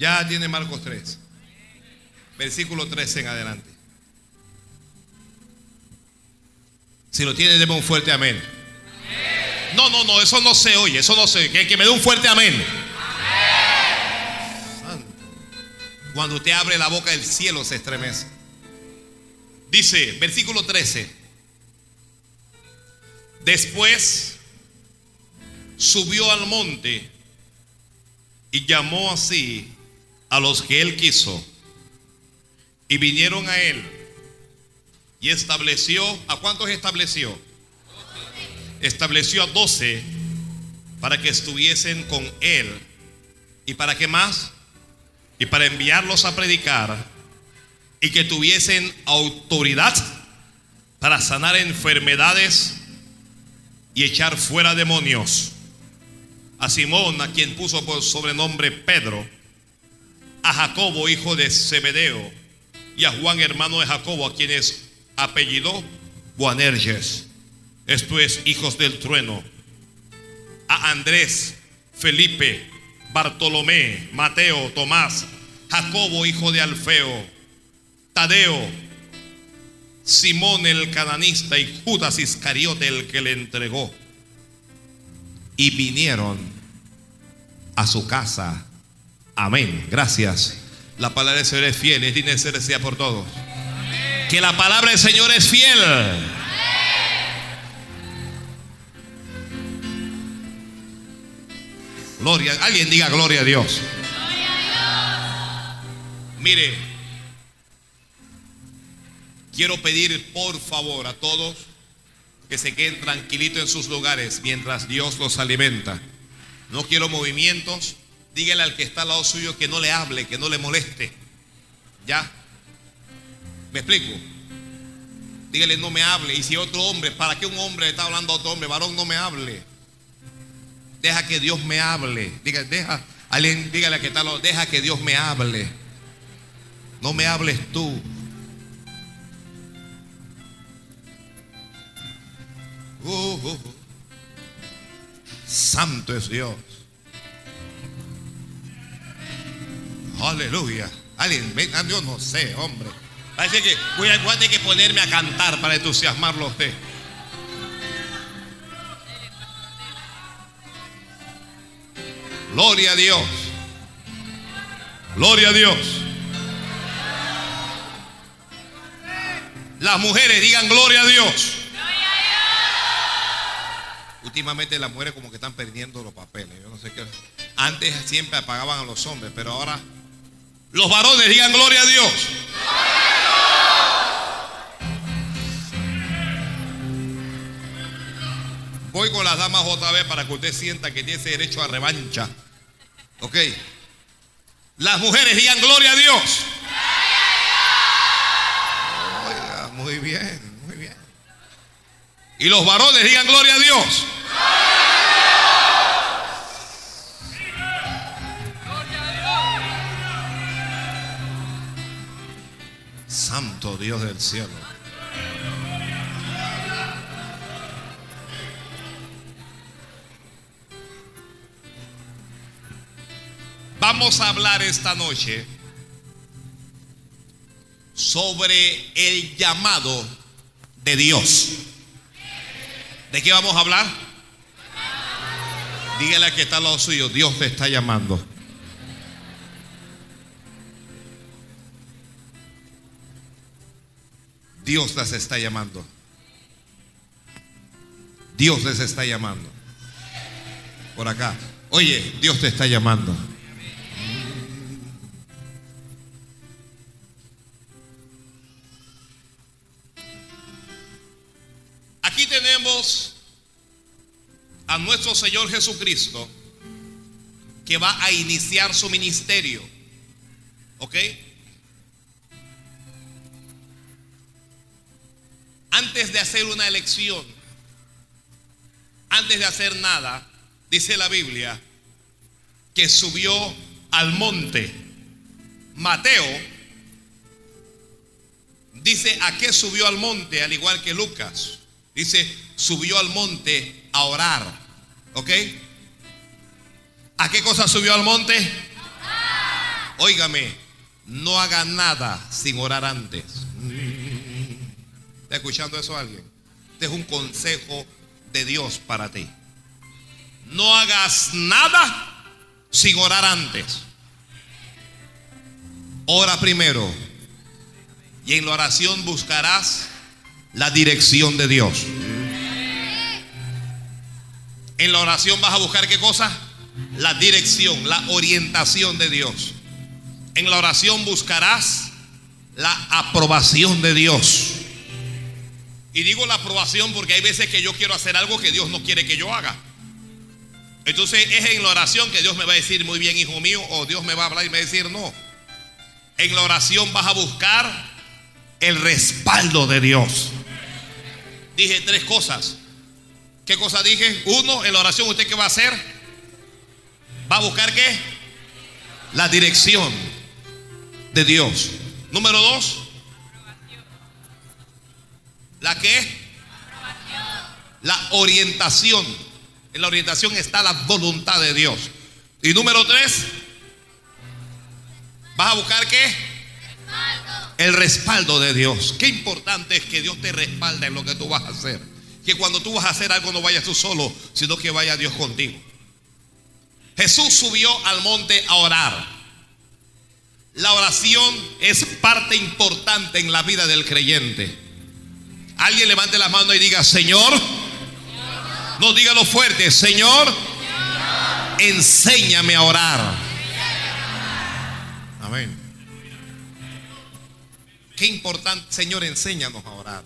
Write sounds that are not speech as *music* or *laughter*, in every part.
Ya tiene Marcos 3. Versículo 13 en adelante. Si lo tiene, deme un fuerte amén. No, no, no, eso no se oye, eso no se. Que, me dé un fuerte amén. Cuando usted abre la boca, el cielo se estremece. Dice, versículo 13. Después subió al monte y llamó así a los que él quiso. Y vinieron a él. Y estableció, ¿a cuántos estableció? Estableció a doce para que estuviesen con él. ¿Y para qué más? Y para enviarlos a predicar y que tuviesen autoridad para sanar enfermedades y echar fuera demonios. A Simón, a quien puso por sobrenombre Pedro, a Jacobo, hijo de Zebedeo, y a Juan, hermano de Jacobo, a quienes apellidó Boanerges, esto es, hijos del trueno, a Andrés, Felipe, Bartolomé, Mateo, Tomás, Jacobo, hijo de Alfeo, Tadeo, Simón el cananista y Judas Iscariote el que le entregó. Y vinieron a su casa. Amén. Gracias. La palabra del Señor es fiel. Es digna de ser por todos. Que la palabra del Señor es fiel. Gloria. Alguien diga gloria a Dios. Mire, quiero pedir por favor a todos que se queden tranquilitos en sus lugares mientras Dios los alimenta. No quiero movimientos. Dígale al que está al lado suyo que no le hable, que no le moleste. ¿Ya? ¿Me explico? Dígale no me hable. Y si otro hombre, ¿para qué un hombre está hablando a otro hombre? Varón, no me hable. Deja que Dios me hable. Dígale, deja, alguien, dígale a que está al lado, deja que Dios me hable. No me hables tú. Uh, uh, uh. Santo es Dios. Aleluya. Alguien, ven, ah, yo no sé, hombre. Parece que voy a, voy a tener que ponerme a cantar para entusiasmarlo a usted. Gloria a Dios. Gloria a Dios. Las mujeres digan gloria a Dios. Últimamente las mujeres como que están perdiendo los papeles. Yo no sé qué. Antes siempre apagaban a los hombres, pero ahora los varones digan gloria a Dios. Voy con las damas otra vez para que usted sienta que tiene ese derecho a revancha. Ok. Las mujeres digan gloria a Dios. Oiga, muy bien, muy bien. Y los varones digan gloria a Dios. Santo Dios del cielo. Vamos a hablar esta noche sobre el llamado de Dios. ¿De qué vamos a hablar? Dígale a que está al lado suyo, Dios te está llamando. Dios las está llamando. Dios les está llamando. Por acá. Oye, Dios te está llamando. Aquí tenemos a nuestro Señor Jesucristo que va a iniciar su ministerio. ¿Ok? Antes de hacer una elección, antes de hacer nada, dice la Biblia, que subió al monte. Mateo dice a qué subió al monte, al igual que Lucas. Dice, subió al monte a orar. ¿Ok? ¿A qué cosa subió al monte? Óigame, no haga nada sin orar antes. ¿Está escuchando eso alguien? Este es un consejo de Dios para ti. No hagas nada sin orar antes. Ora primero. Y en la oración buscarás la dirección de Dios. En la oración vas a buscar qué cosa? La dirección, la orientación de Dios. En la oración buscarás la aprobación de Dios. Y digo la aprobación porque hay veces que yo quiero hacer algo que Dios no quiere que yo haga. Entonces es en la oración que Dios me va a decir, muy bien, hijo mío, o Dios me va a hablar y me va a decir, no. En la oración vas a buscar el respaldo de Dios. Dije tres cosas. ¿Qué cosa dije? Uno, en la oración, ¿usted qué va a hacer? ¿Va a buscar qué? La dirección de Dios. Número dos, ¿la qué? La orientación. En la orientación está la voluntad de Dios. Y número tres, ¿vas a buscar qué? El respaldo de Dios. Qué importante es que Dios te respalde en lo que tú vas a hacer. Que cuando tú vas a hacer algo no vayas tú solo, sino que vaya Dios contigo. Jesús subió al monte a orar. La oración es parte importante en la vida del creyente. Alguien levante la mano y diga, Señor, no dígalo fuerte, Señor, enséñame a orar. Amén. Qué importante, Señor, enséñanos a orar.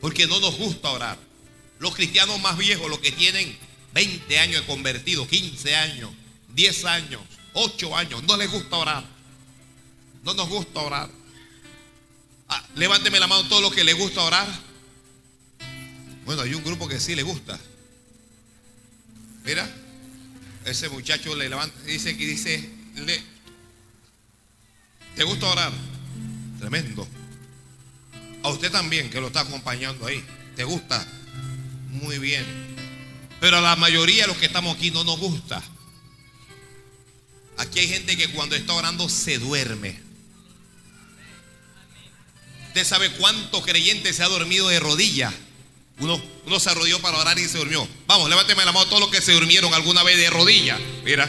Porque no nos gusta orar. Los cristianos más viejos, los que tienen 20 años de convertido, 15 años, 10 años, 8 años, no les gusta orar. No nos gusta orar. Ah, levánteme la mano todos los que les gusta orar. Bueno, hay un grupo que sí le gusta. Mira, ese muchacho le levanta, dice que dice, le, ¿te gusta orar? Tremendo. A usted también que lo está acompañando ahí. ¿Te gusta? Muy bien. Pero a la mayoría de los que estamos aquí no nos gusta. Aquí hay gente que cuando está orando se duerme. Usted sabe cuánto creyente se ha dormido de rodillas. Uno, uno se arrodilló para orar y se durmió. Vamos, levánteme la mano todos los que se durmieron alguna vez de rodillas. Mira,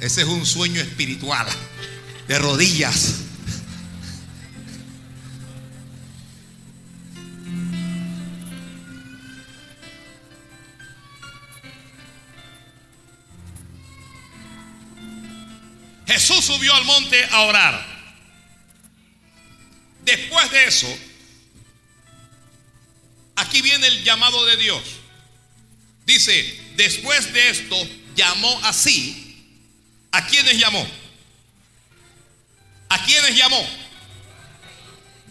ese es un sueño espiritual. De rodillas. Jesús subió al monte a orar. Después de eso, aquí viene el llamado de Dios. Dice, después de esto, llamó así. ¿A quiénes llamó? ¿A quiénes llamó?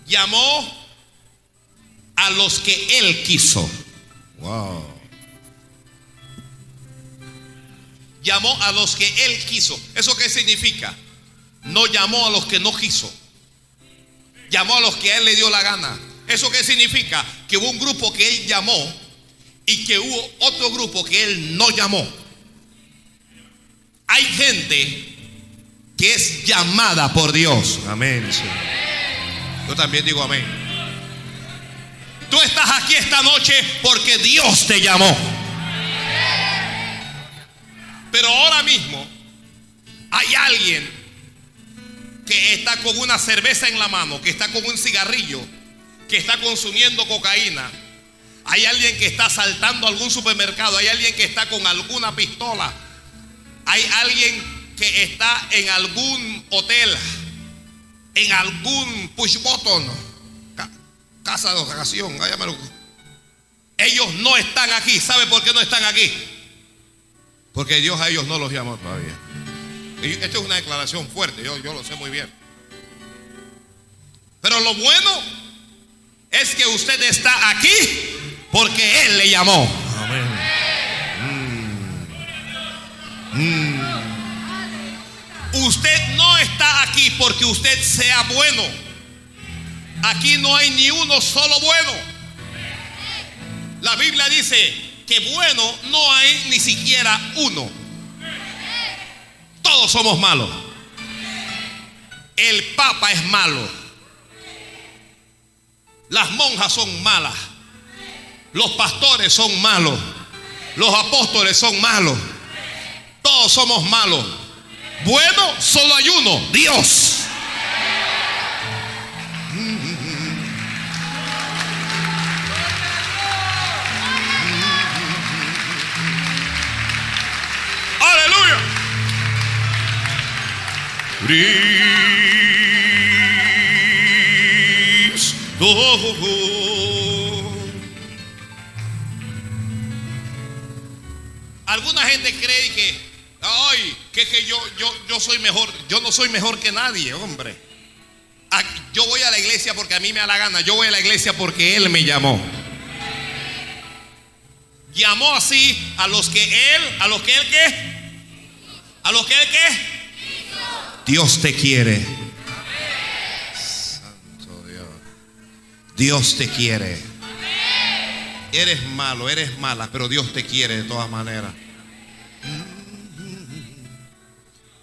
Llamó a los que él quiso. Wow. Llamó a los que él quiso. ¿Eso qué significa? No llamó a los que no quiso. Llamó a los que a él le dio la gana. ¿Eso qué significa? Que hubo un grupo que él llamó y que hubo otro grupo que él no llamó. Hay gente que es llamada por Dios. Amén. Yo también digo amén. Tú estás aquí esta noche porque Dios te llamó. Pero ahora mismo hay alguien que está con una cerveza en la mano, que está con un cigarrillo, que está consumiendo cocaína. Hay alguien que está saltando algún supermercado, hay alguien que está con alguna pistola. Hay alguien que está en algún hotel, en algún push button, casa de ocasión, Ellos no están aquí. ¿Sabe por qué no están aquí? Porque Dios a ellos no los llamó todavía. Esto es una declaración fuerte, yo, yo lo sé muy bien. Pero lo bueno es que usted está aquí porque Él le llamó. Mm. Mm. Usted no está aquí porque usted sea bueno. Aquí no hay ni uno solo bueno. La Biblia dice que bueno no hay ni siquiera uno. Todos somos malos. El papa es malo. Las monjas son malas. Los pastores son malos. Los apóstoles son malos. Todos somos malos. Bueno, solo hay uno, Dios. *laughs* Aleluya. Alguna gente cree que, ay, que, que yo, yo, yo soy mejor. Yo no soy mejor que nadie, hombre. Ah, Yo voy a la iglesia porque a mí me da la gana. Yo voy a la iglesia porque Él me llamó. Llamó así a los que Él, a los que Él qué. A los que Él qué. Dios te quiere. Santo Dios. Dios te quiere. Eres malo, eres mala, pero Dios te quiere de todas maneras.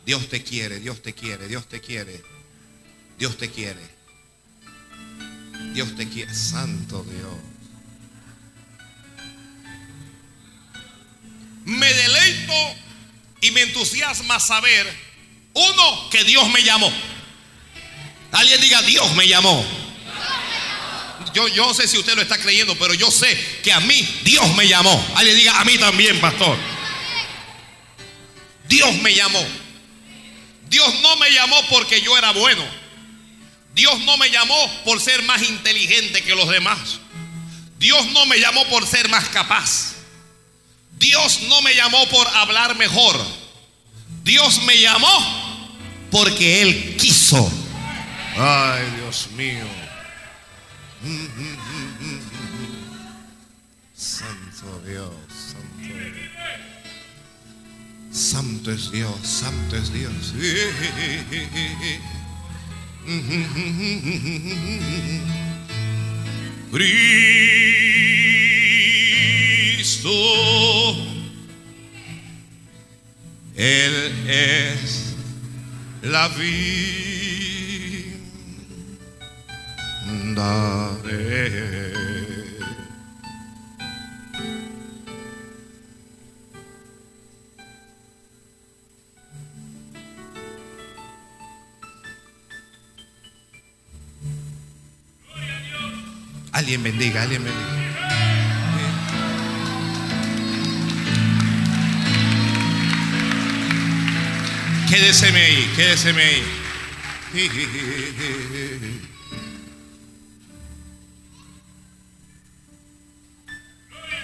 Dios te quiere, Dios te quiere, Dios te quiere. Dios te quiere. Dios te quiere. Santo Dios. Me deleito y me entusiasma saber, uno, que Dios me llamó. Alguien diga, Dios me llamó. Yo, yo no sé si usted lo está creyendo, pero yo sé que a mí Dios me llamó. Alguien diga, a mí también, pastor. Dios me llamó. Dios no me llamó porque yo era bueno. Dios no me llamó por ser más inteligente que los demás. Dios no me llamó por ser más capaz. Dios no me llamó por hablar mejor. Dios me llamó porque Él quiso. Ay, Dios mío. Santo Dios, santo Dios. Santo es Dios, santo es Dios. Cristo, Él es la vida de. Alguien bendiga, alguien bendiga. Quédeseme ahí, quédeseme ahí.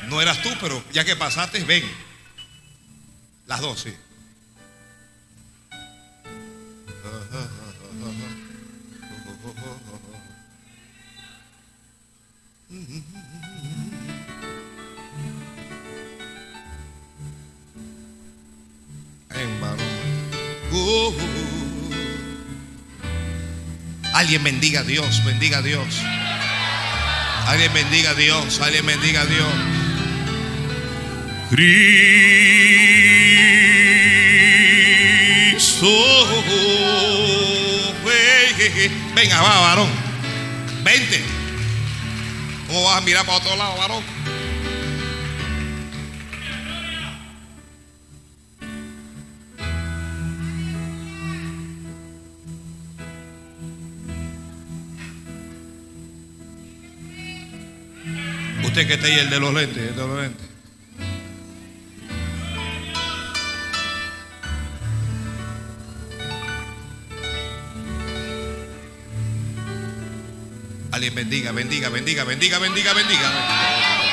No eras tú, pero ya que pasaste, ven. Las dos, sí. Alguien bendiga a Dios, bendiga a Dios. Alguien bendiga a Dios, alguien bendiga a Dios. Cristo. Venga, va, varón. Vente. ¿Cómo vas a mirar para otro lado, varón? Que está ahí, el de los lentes, el de los lentes. Alguien bendiga, bendiga, bendiga, bendiga, bendiga, bendiga.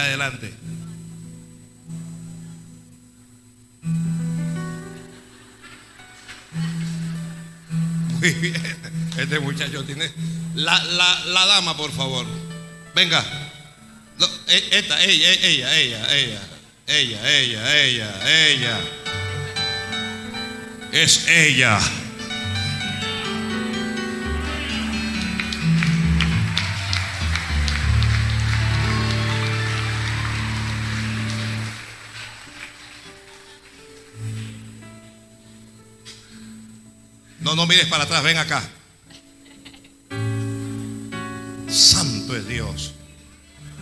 Adelante. Muy bien. Este muchacho tiene. La, la, la dama, por favor. Venga. E- esta, ella, ella, ella, ella. Ella, ella, ella, ella. Es ella. Mires para atrás, ven acá. Santo es Dios.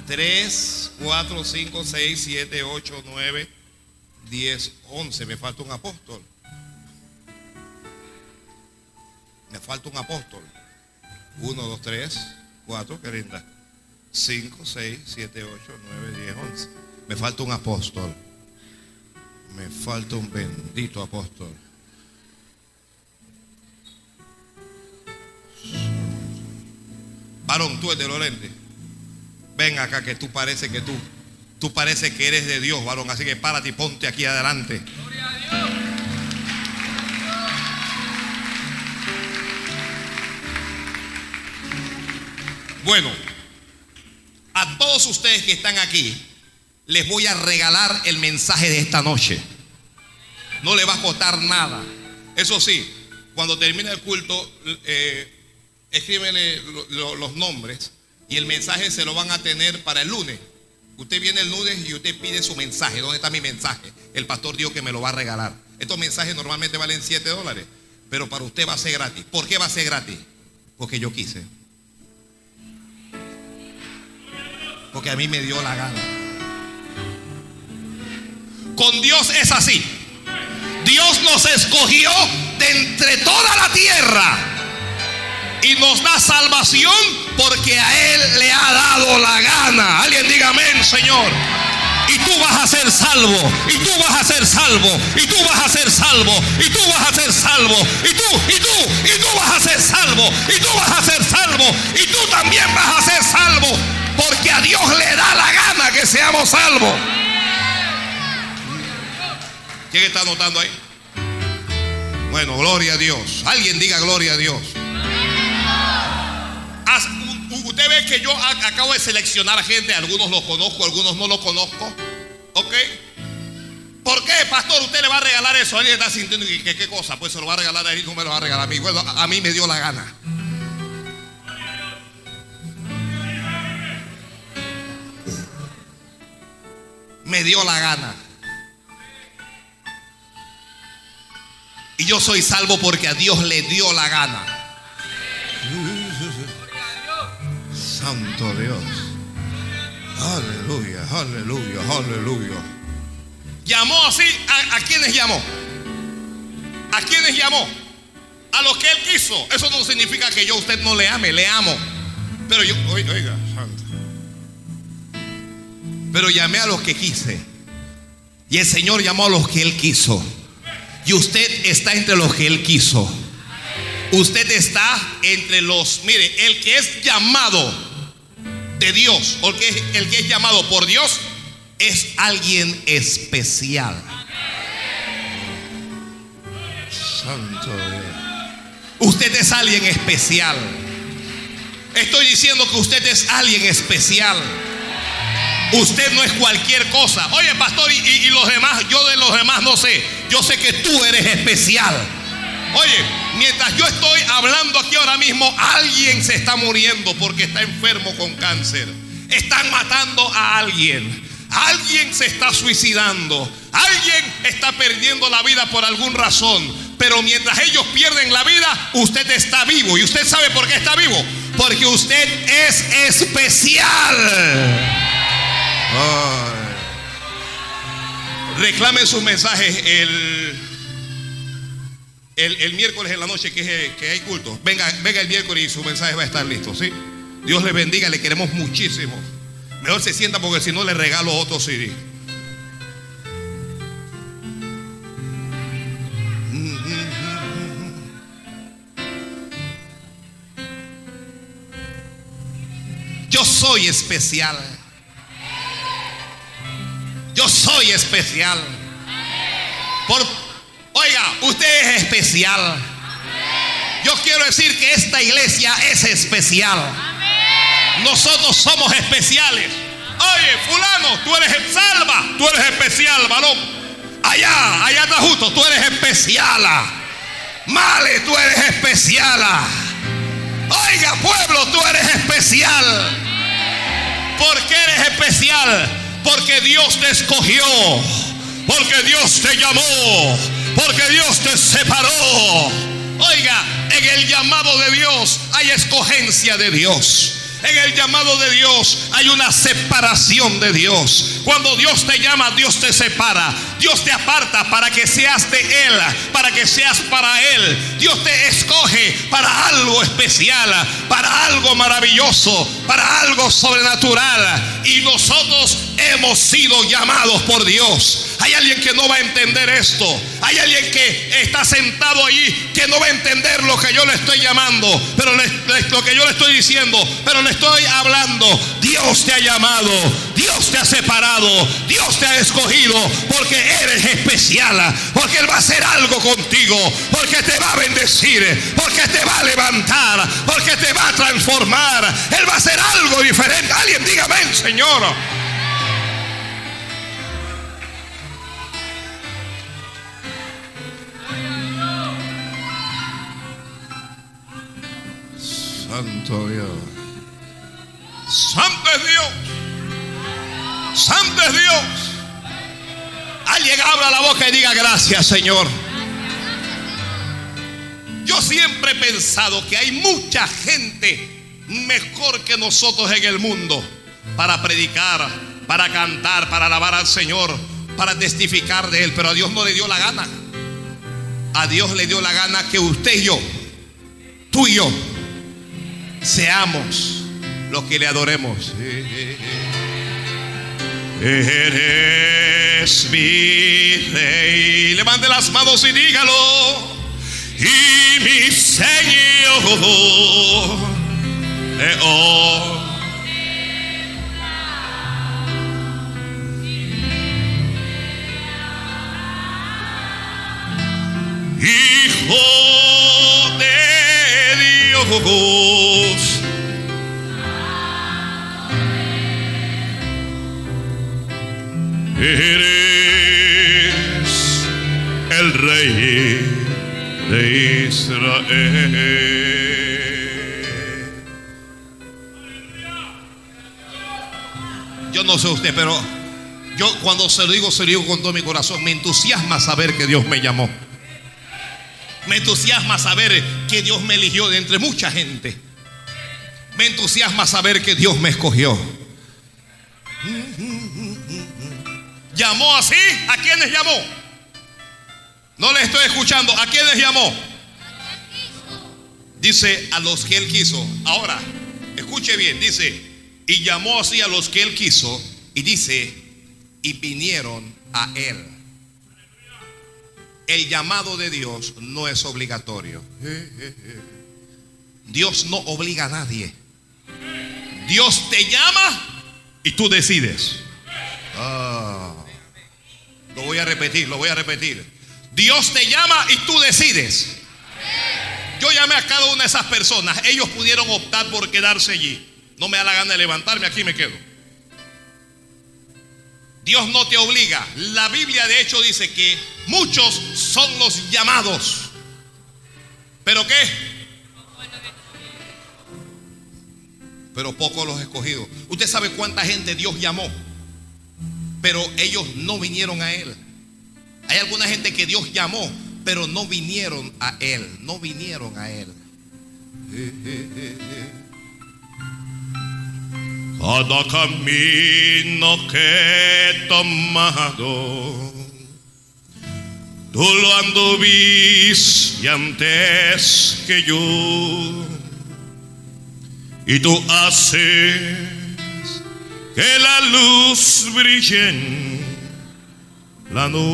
3, 4, 5, 6, 7, 8, 9, 10, 11. Me falta un apóstol. Me falta un apóstol. 1, 2, 3, 4, qué linda. 5, 6, 7, 8, 9, 10, 11. Me falta un apóstol. Me falta un bendito apóstol. Varón, tú eres de Lorente. Ven acá que tú parece que tú, tú parece que eres de Dios, varón. Así que párate y ponte aquí adelante. Bueno, a todos ustedes que están aquí, les voy a regalar el mensaje de esta noche. No le va a costar nada. Eso sí, cuando termine el culto, eh, escríbele lo- lo- los nombres y el mensaje se lo van a tener para el lunes. Usted viene el lunes y usted pide su mensaje. ¿Dónde está mi mensaje? El pastor dijo que me lo va a regalar. Estos mensajes normalmente valen 7 dólares, pero para usted va a ser gratis. ¿Por qué va a ser gratis? Porque yo quise. Porque a mí me dio la gana. Con Dios es así. Dios nos escogió de entre toda la tierra y nos da salvación porque a Él le ha dado la gana. Alguien diga amén, Señor. Y tú vas a ser salvo, y tú vas a ser salvo, y tú vas a ser salvo, y tú vas a ser salvo, y tú, y tú, y tú vas a ser salvo, y tú vas a ser salvo, y tú también vas a ser salvo, porque a Dios le da la gana que seamos salvos. ¿Quién está anotando ahí? Bueno, gloria a Dios. Alguien diga gloria a Dios. Usted ve que yo a- acabo de seleccionar gente, algunos los conozco, algunos no los conozco. ¿Ok? ¿Por qué, pastor? Usted le va a regalar eso. Alguien está sintiendo que, qué cosa, pues se lo va a regalar a él, no me lo va a regalar a mí. Bueno, a, a mí me dio la gana. Me dio la gana. Y yo soy salvo porque a Dios le dio la gana. Santo Dios. Aleluya, aleluya, aleluya. Llamó así, ¿a, quiénes llamó? ¿A quiénes llamó? A los que él quiso. Eso no significa que yo a usted no le ame, le amo. Pero yo, oiga, oiga, santo. Pero llamé a los que quise. Y el Señor llamó a los que él quiso. Y usted está entre los que él quiso. Usted está entre los, mire, el que es llamado de Dios, o el que, es llamado por Dios, es alguien especial. Santo. Usted es alguien especial. Estoy diciendo que usted es alguien especial. Usted no es cualquier cosa. Oye, pastor, y- y los demás, yo de los demás no sé. Yo sé que tú eres especial. Oye, mientras yo estoy hablando aquí ahora mismo, alguien se está muriendo porque está enfermo con cáncer. Están matando a alguien. Alguien se está suicidando. Alguien está perdiendo la vida por alguna razón. Pero mientras ellos pierden la vida, usted está vivo. ¿Y usted sabe por qué está vivo? Porque usted es especial. Reclamen sus mensajes el, el, el miércoles en la noche que, es- que hay culto. Venga, venga el miércoles y su mensaje va a estar listo, ¿sí? Dios le bendiga, le queremos muchísimo. Mejor se sienta porque si no le regalo otro CD. soy especial. Yo soy especial. Por, oiga, usted es especial. Yo quiero decir que esta iglesia es especial. Nosotros somos especiales. Oye, fulano, tú eres salva, tú eres especial, varón. Allá, allá está justo, tú eres especial. Male, tú eres especial. Oiga, pueblo, tú eres especial. ¿Por qué eres especial? Porque Dios te escogió. Porque Dios te llamó. Porque Dios te separó. Oiga, en el llamado de Dios hay escogencia de Dios. En el llamado de Dios hay una separación de Dios. Cuando Dios te llama, Dios te separa. Dios te aparta para que seas de Él, para que seas para Él. Dios te escoge para algo especial, para algo maravilloso, para algo sobrenatural. Y nosotros hemos sido llamados por Dios. Hay alguien que no va a entender esto. Hay alguien que está sentado allí que no va a entender lo que yo le estoy llamando, pero lo que yo le estoy diciendo, pero le estoy hablando. Dios te ha llamado, Dios te ha separado, Dios te ha escogido porque eres especial, porque Él va a hacer algo contigo, porque te va a bendecir, porque te va a levantar, porque te va a transformar. Él va a hacer algo diferente. Alguien dígame, Señor. Santo Dios. Santo es Dios. Santo es Dios. Alguien abra la boca y diga gracias, Señor. Yo siempre he pensado que hay mucha gente mejor que nosotros en el mundo para predicar, para cantar, para alabar al Señor, para testificar de Él. Pero a Dios no le dio la gana. A Dios le dio la gana que usted y yo, tú y yo, seamos los que le adoremos. Eres mi rey. Levante las manos y dígalo. Y mi Señor. Eh, oh. Hijo de Dios. Eres el rey de Israel. Yo no sé usted, pero yo cuando se lo digo, se lo digo con todo mi corazón. Me entusiasma saber que Dios me llamó. Me entusiasma saber que Dios me eligió de entre mucha gente. Me entusiasma saber que Dios me escogió. ¿Llamó así? ¿A quiénes llamó? No le estoy escuchando. ¿A quiénes llamó? Dice a los que él quiso. Ahora, escuche bien. Dice, y llamó así a los que él quiso. Y dice, y vinieron a él. El llamado de Dios no es obligatorio. Dios no obliga a nadie. Dios te llama y tú decides. Ah. Lo voy a repetir, lo voy a repetir. Dios te llama y tú decides. Yo llamé a cada una de esas personas. Ellos pudieron optar por quedarse allí. No me da la gana de levantarme, aquí me quedo. Dios no te obliga. La Biblia de hecho dice que muchos son los llamados. ¿Pero qué? Pero pocos los escogidos. ¿Usted sabe cuánta gente Dios llamó? pero ellos no vinieron a Él. Hay alguna gente que Dios llamó, pero no vinieron a Él, no vinieron a Él. Cada camino que he tomado, tú lo anduviste antes que yo, y tú haces que la luz brille en la noche.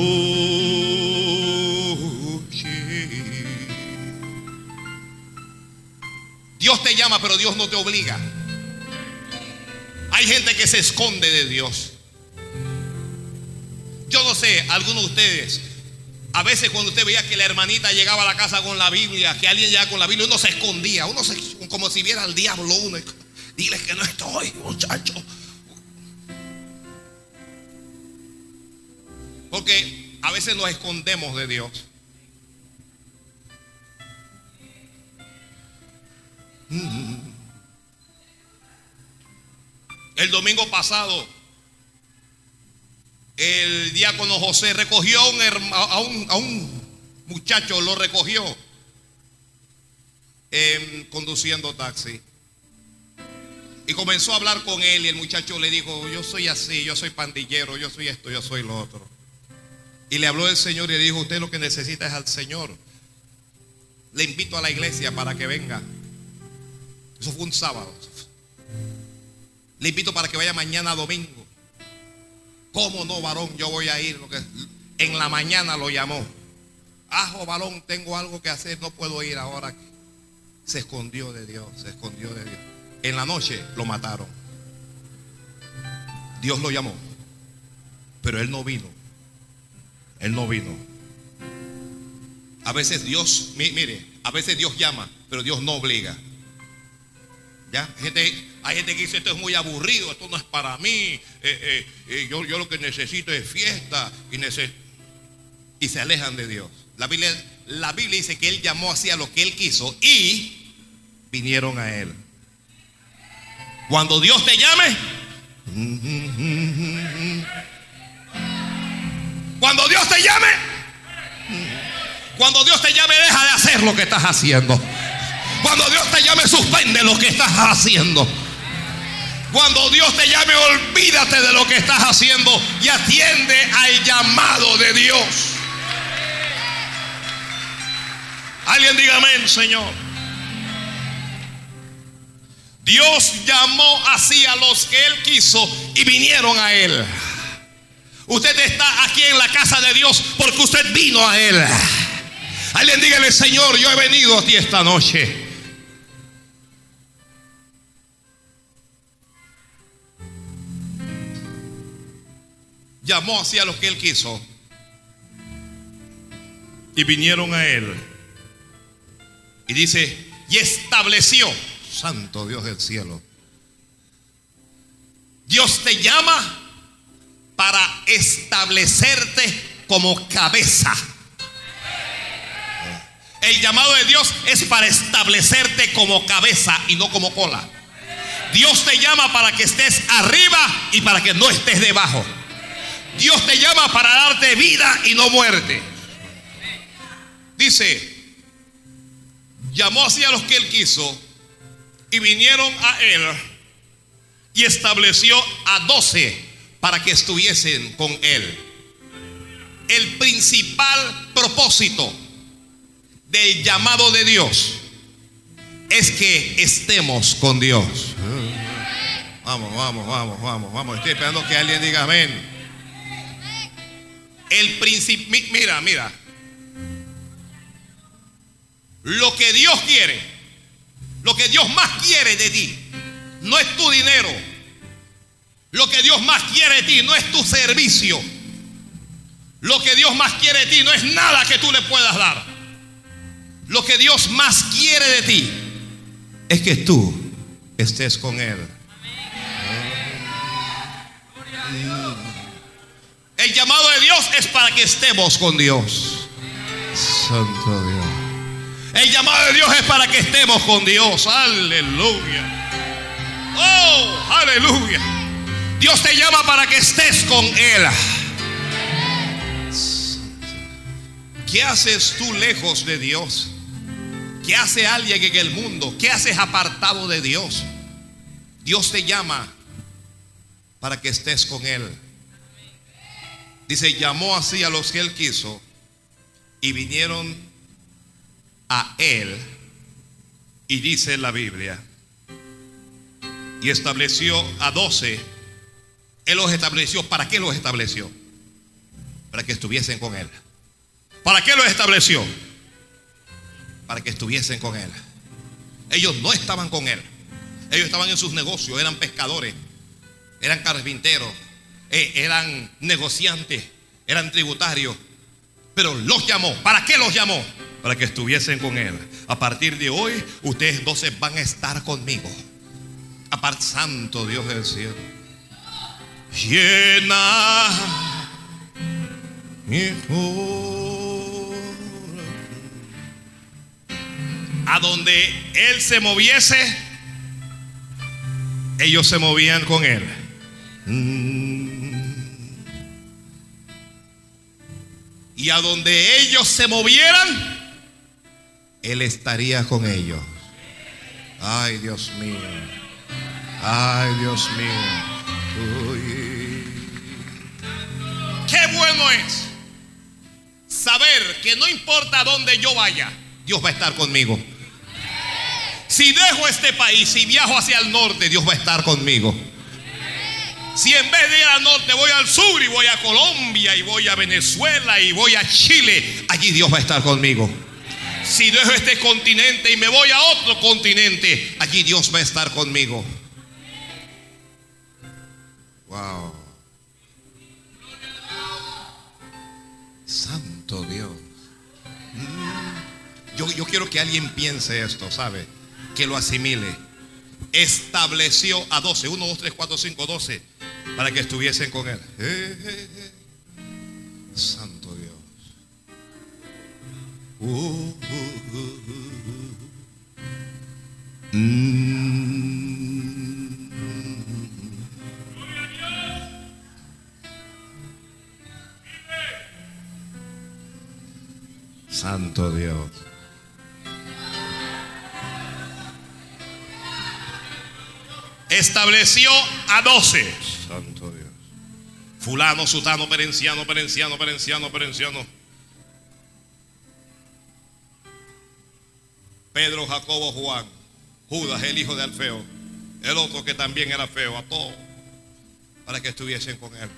Dios te llama, pero Dios no te obliga. Hay gente que se esconde de Dios. Yo no sé, algunos de ustedes, a veces cuando usted veía que la hermanita llegaba a la casa con la Biblia, que alguien llegaba con la Biblia, uno se escondía, uno se, como si viera al diablo uno. Dile que no estoy, muchacho. Porque a veces nos escondemos de Dios. El domingo pasado, el diácono José recogió a un, muchacho, lo recogió em, conduciendo taxi. Y comenzó a hablar con él y el muchacho le dijo, yo soy así, yo soy pandillero, yo soy esto, yo soy lo otro. Y le habló el Señor y le dijo, usted lo que necesita es al Señor. Le invito a la iglesia para que venga. Eso fue un sábado. Le invito para que vaya mañana domingo. ¿Cómo no, varón? Yo voy a ir. En la mañana lo llamó. Ajo, varón, tengo algo que hacer, no puedo ir ahora. Se escondió de Dios, se escondió de Dios. En la noche lo mataron. Dios lo llamó, pero él no vino. Él no vino. A veces Dios, mire, a veces Dios llama, pero Dios no obliga. ¿Ya? Gente, hay gente que dice esto es muy aburrido, esto no es para mí. Eh, eh, eh, yo, yo, lo que necesito es fiesta y, y se alejan de Dios. La Biblia, la Biblia dice que Él llamó así a lo que Él quiso y vinieron a Él. Cuando Dios te llame, cuando Dios te llame, cuando Dios te llame, deja de hacer lo que estás haciendo. Cuando Dios te llame, suspende lo que estás haciendo. Cuando Dios te llame, olvídate de lo que estás haciendo y atiende al llamado de Dios. Alguien diga amén, Señor. Dios llamó así a los que Él quiso y vinieron a Él. Usted está aquí en la casa de Dios porque usted vino a Él. Alguien dígale, Señor, yo he venido a ti esta noche. Llamó así a los que Él quiso. Y vinieron a Él. Y dice, y estableció, Santo Dios del cielo. Dios te llama para establecerte como cabeza. El llamado de Dios es para establecerte como cabeza y no como cola. Dios te llama para que estés arriba y para que no estés debajo. Dios te llama para darte vida y no muerte. Dice, llamó así a los que él quiso y vinieron a él y estableció a doce para que estuviesen con Él. El principal propósito del llamado de Dios es que estemos con Dios. Vamos, vamos, vamos, vamos, vamos. Estoy esperando que alguien diga amén. El principio, mira, mira. Lo que Dios quiere, lo que Dios más quiere de ti, no es tu dinero, lo que Dios más quiere de ti no es tu servicio. Lo que Dios más quiere de ti no es nada que tú le puedas dar. Lo que Dios más quiere de ti es que tú estés con Él. El llamado de Dios es para que estemos con Dios. Santo Dios. El llamado de Dios es para que estemos con Dios. Aleluya. Oh, aleluya. Dios te llama para que estés con Él. ¿Qué haces tú lejos de Dios? ¿Qué hace alguien en el mundo? ¿Qué haces apartado de Dios? Dios te llama para que estés con Él. Dice, llamó así a los que Él quiso y vinieron a Él. Y dice la Biblia, y estableció a doce él los estableció. ¿Para qué los estableció? Para que estuviesen con Él. ¿Para qué los estableció? Para que estuviesen con Él. Ellos no estaban con Él. Ellos estaban en sus negocios, eran pescadores. eran carpinteros, eh, eran negociantes, eran tributarios. Pero los llamó. ¿Para qué los llamó? Para que estuviesen con Él. A partir de hoy, ustedes 12 van a estar conmigo. Aparte, Santo Dios del cielo. Llena mi A donde Él se moviese, ellos se movían con Él. Y a donde ellos se movieran, Él estaría con ellos. Ay, Dios mío. Ay, Dios mío. Qué bueno es saber que no importa dónde yo vaya, Dios va a estar conmigo. Si dejo este país y viajo hacia el norte, Dios va a estar conmigo. Si en vez de ir al norte voy al sur y voy a Colombia y voy a Venezuela y voy a Chile, allí Dios va a estar conmigo. Si dejo este continente y me voy a otro continente, allí Dios va a estar conmigo. Wow. Santo Dios. Mm. Yo, yo quiero que alguien piense esto, ¿sabe? Que lo asimile. Estableció a 12, 1, 2, 3, 4, 5, 12 para que estuviesen con él. Eh, eh, eh. Santo Dios. Uh, uh, uh, mm. Santo Dios. Estableció a doce. Santo Dios. Fulano, sutano, perenciano, perenciano, perenciano, perenciano. Pedro, Jacobo, Juan. Judas, el hijo de Alfeo. El otro que también era feo. A todos. Para que estuviesen con él.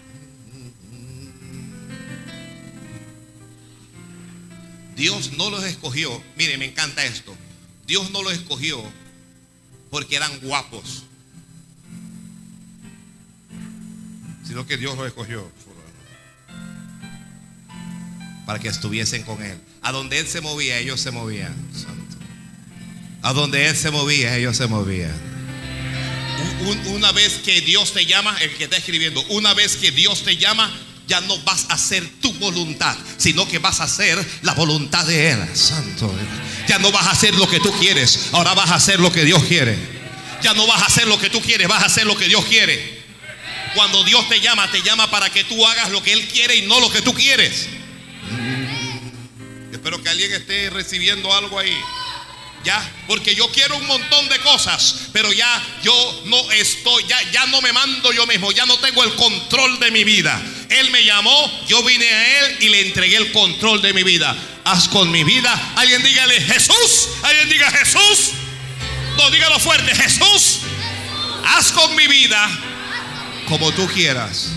Dios no los escogió. Mire, me encanta esto. Dios no los escogió porque eran guapos. Sino que Dios lo escogió para que estuviesen con Él. A donde Él se movía, ellos se movían. A donde Él se movía, ellos se movían. una vez que Dios te llama, el que está escribiendo, una vez que Dios te llama, ya no vas a hacer tu voluntad, sino que vas a hacer la voluntad de Él. Santo Ya no vas a hacer lo que tú quieres, ahora vas a hacer lo que Dios quiere. Ya no vas a hacer lo que tú quieres, vas a hacer lo que Dios quiere. Cuando Dios te llama, te llama para que tú hagas lo que Él quiere y no lo que tú quieres. Espero que alguien esté recibiendo algo ahí. Ya, porque yo quiero un montón de cosas, pero ya yo no estoy, ya, ya no me mando yo mismo, ya no tengo el control de mi vida. Él me llamó, yo vine a Él y le entregué el control de mi vida. Haz con mi vida. Alguien dígale Jesús, alguien diga Jesús. No, dígalo fuerte, Jesús. Haz con mi vida como tú quieras.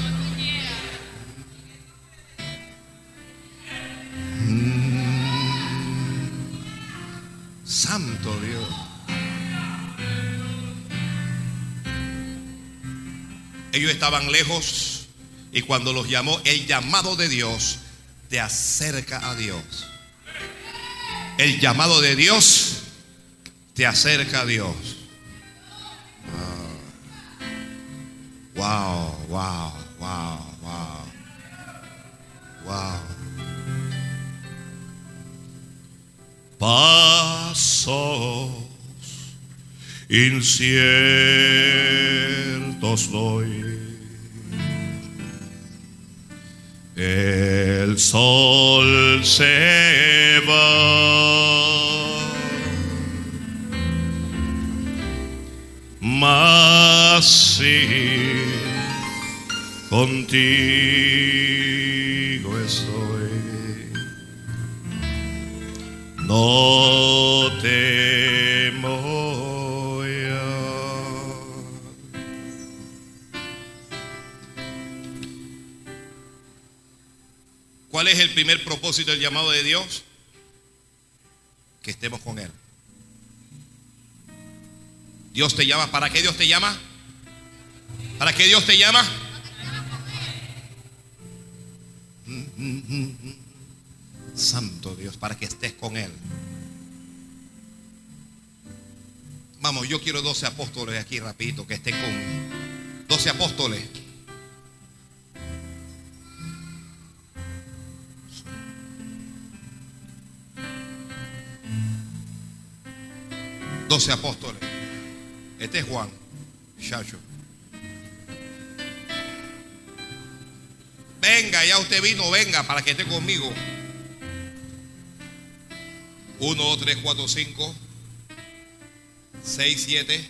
Mm. Santo Dios. Ellos estaban lejos y cuando los llamó, el llamado de Dios te acerca a Dios. El llamado de Dios te acerca a Dios. Wow, wow, wow, wow. Wow. Pasos inciertos doy. El sol se va. Sí contigo estoy. No temo. ¿Cuál es el primer propósito del llamado de Dios? Que estemos con Él. Dios te llama. ¿Para qué Dios te llama? ¿Para qué Dios te llama? Santo Dios, para que estés con Él. Vamos, yo quiero 12 apóstoles aquí rapidito que estén con 12 apóstoles. Doce apóstoles. Este es Juan, Chacho. Venga, ya usted vino, venga para que esté conmigo. Uno, dos, tres, cuatro, cinco, seis, siete.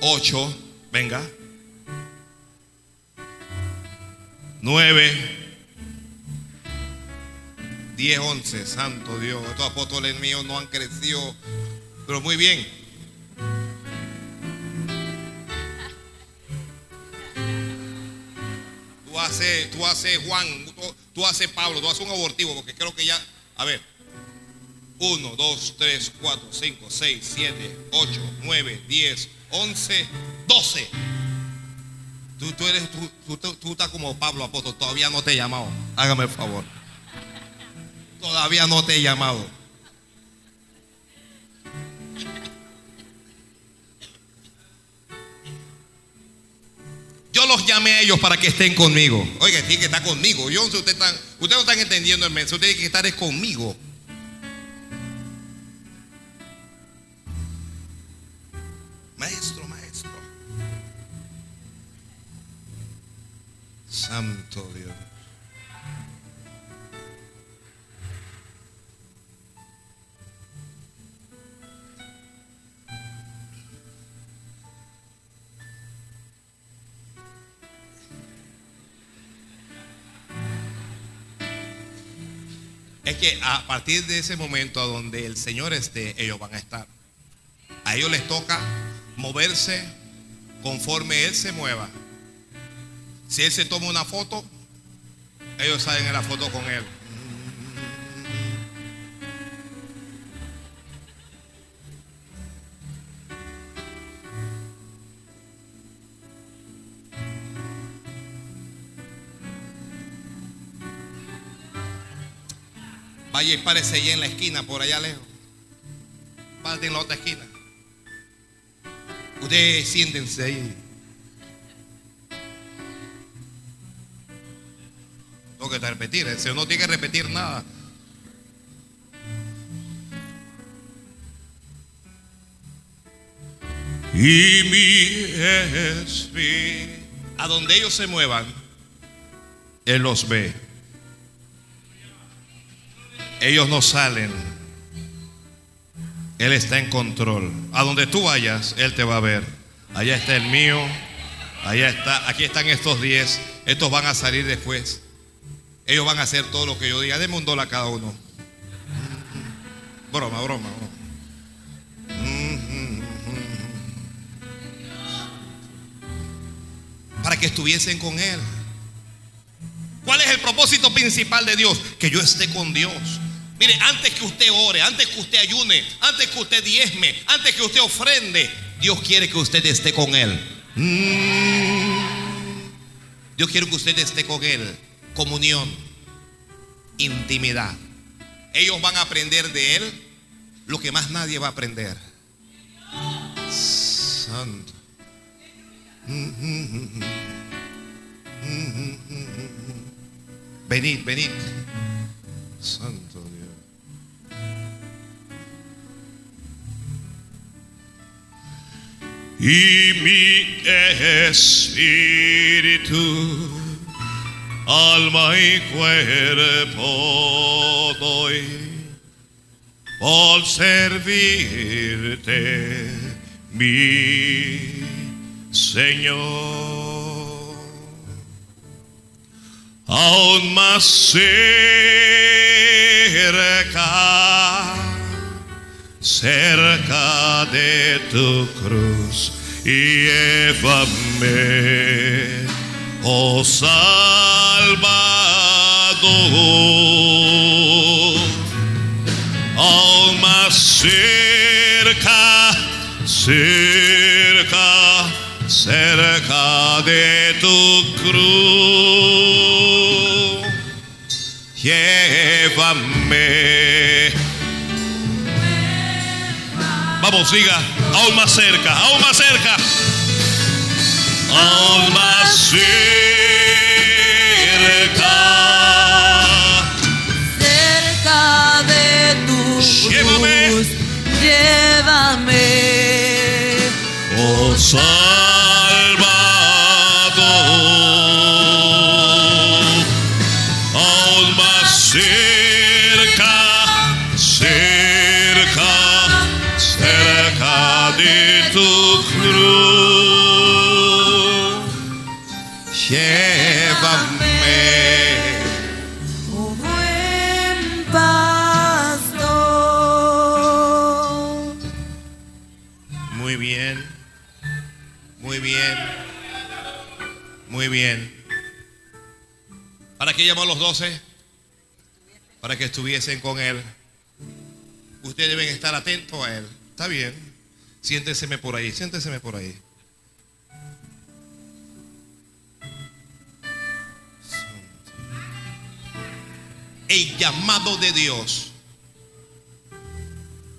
Ocho, venga. Nueve. Diez, once, santo Dios. Estos apóstoles míos no han crecido, pero muy bien. Tú haces, tú haces Juan, tú, tú haces Pablo, tú haces un abortivo, porque creo que ya, a ver, 1, 2, 3, 4, 5, 6, 7, 8, 9, 10, 11, 12. Tú, tú eres, tú, tú, tú- tú estás como Pablo apóstol, todavía no te he llamado. Hágame el favor. Todavía no te he llamado. Yo los llamé a ellos para que estén conmigo. Oiga, tiene que estar conmigo. Yo no sé, ustedes están, ustedes no están entendiendo el mensaje. Ustedes tienen que estar es conmigo. Maestro, maestro. Santo Dios. Es que a partir de ese momento a donde el Señor esté, ellos van a estar. A ellos les toca moverse conforme Él se mueva. Si Él se toma una foto, ellos salen en la foto con Él. Vaya y párese allá en la esquina, por allá lejos. Párate en la otra esquina. Ustedes siéntense ahí. Tengo que repetir, el Señor no tiene que repetir nada. Y mi espíritu. A donde ellos se muevan, Él los ve. Ellos no salen. Él está en control. A donde tú vayas, Él te va a ver. Allá está el mío. Allá está. Aquí están estos 10. Estos van a salir después. Ellos van a hacer todo lo que yo diga. Deme un dólar a cada uno. Broma, broma. broma. Para que estuviesen con Él. ¿Cuál es el propósito principal de Dios? Que yo esté con Dios. Mire, antes que usted ore, antes que usted ayune, antes que usted diezme, antes que usted ofrende, Dios quiere que usted esté con Él. Mm. Dios quiere que usted esté con Él. Comunión, intimidad. Ellos van a aprender de Él lo que más nadie va a aprender. Santo. Venid, venid. Santo Dios. Y mi espíritu, alma y cuerpo doy por servirte, mi Señor. Aún más cerca, cerca de tu cruz y llévame, oh Salvador, aún más cerca, cerca, cerca de tu cruz, llévame. Vamos, siga, aún más cerca, aún más cerca. Aún más cerca. cerca de tu Llévame. Llévame. Oh llamó a los doce? Para que estuviesen con él. Ustedes deben estar atentos a él. Está bien. Siénteseme por ahí, siénteseme por ahí. El llamado de Dios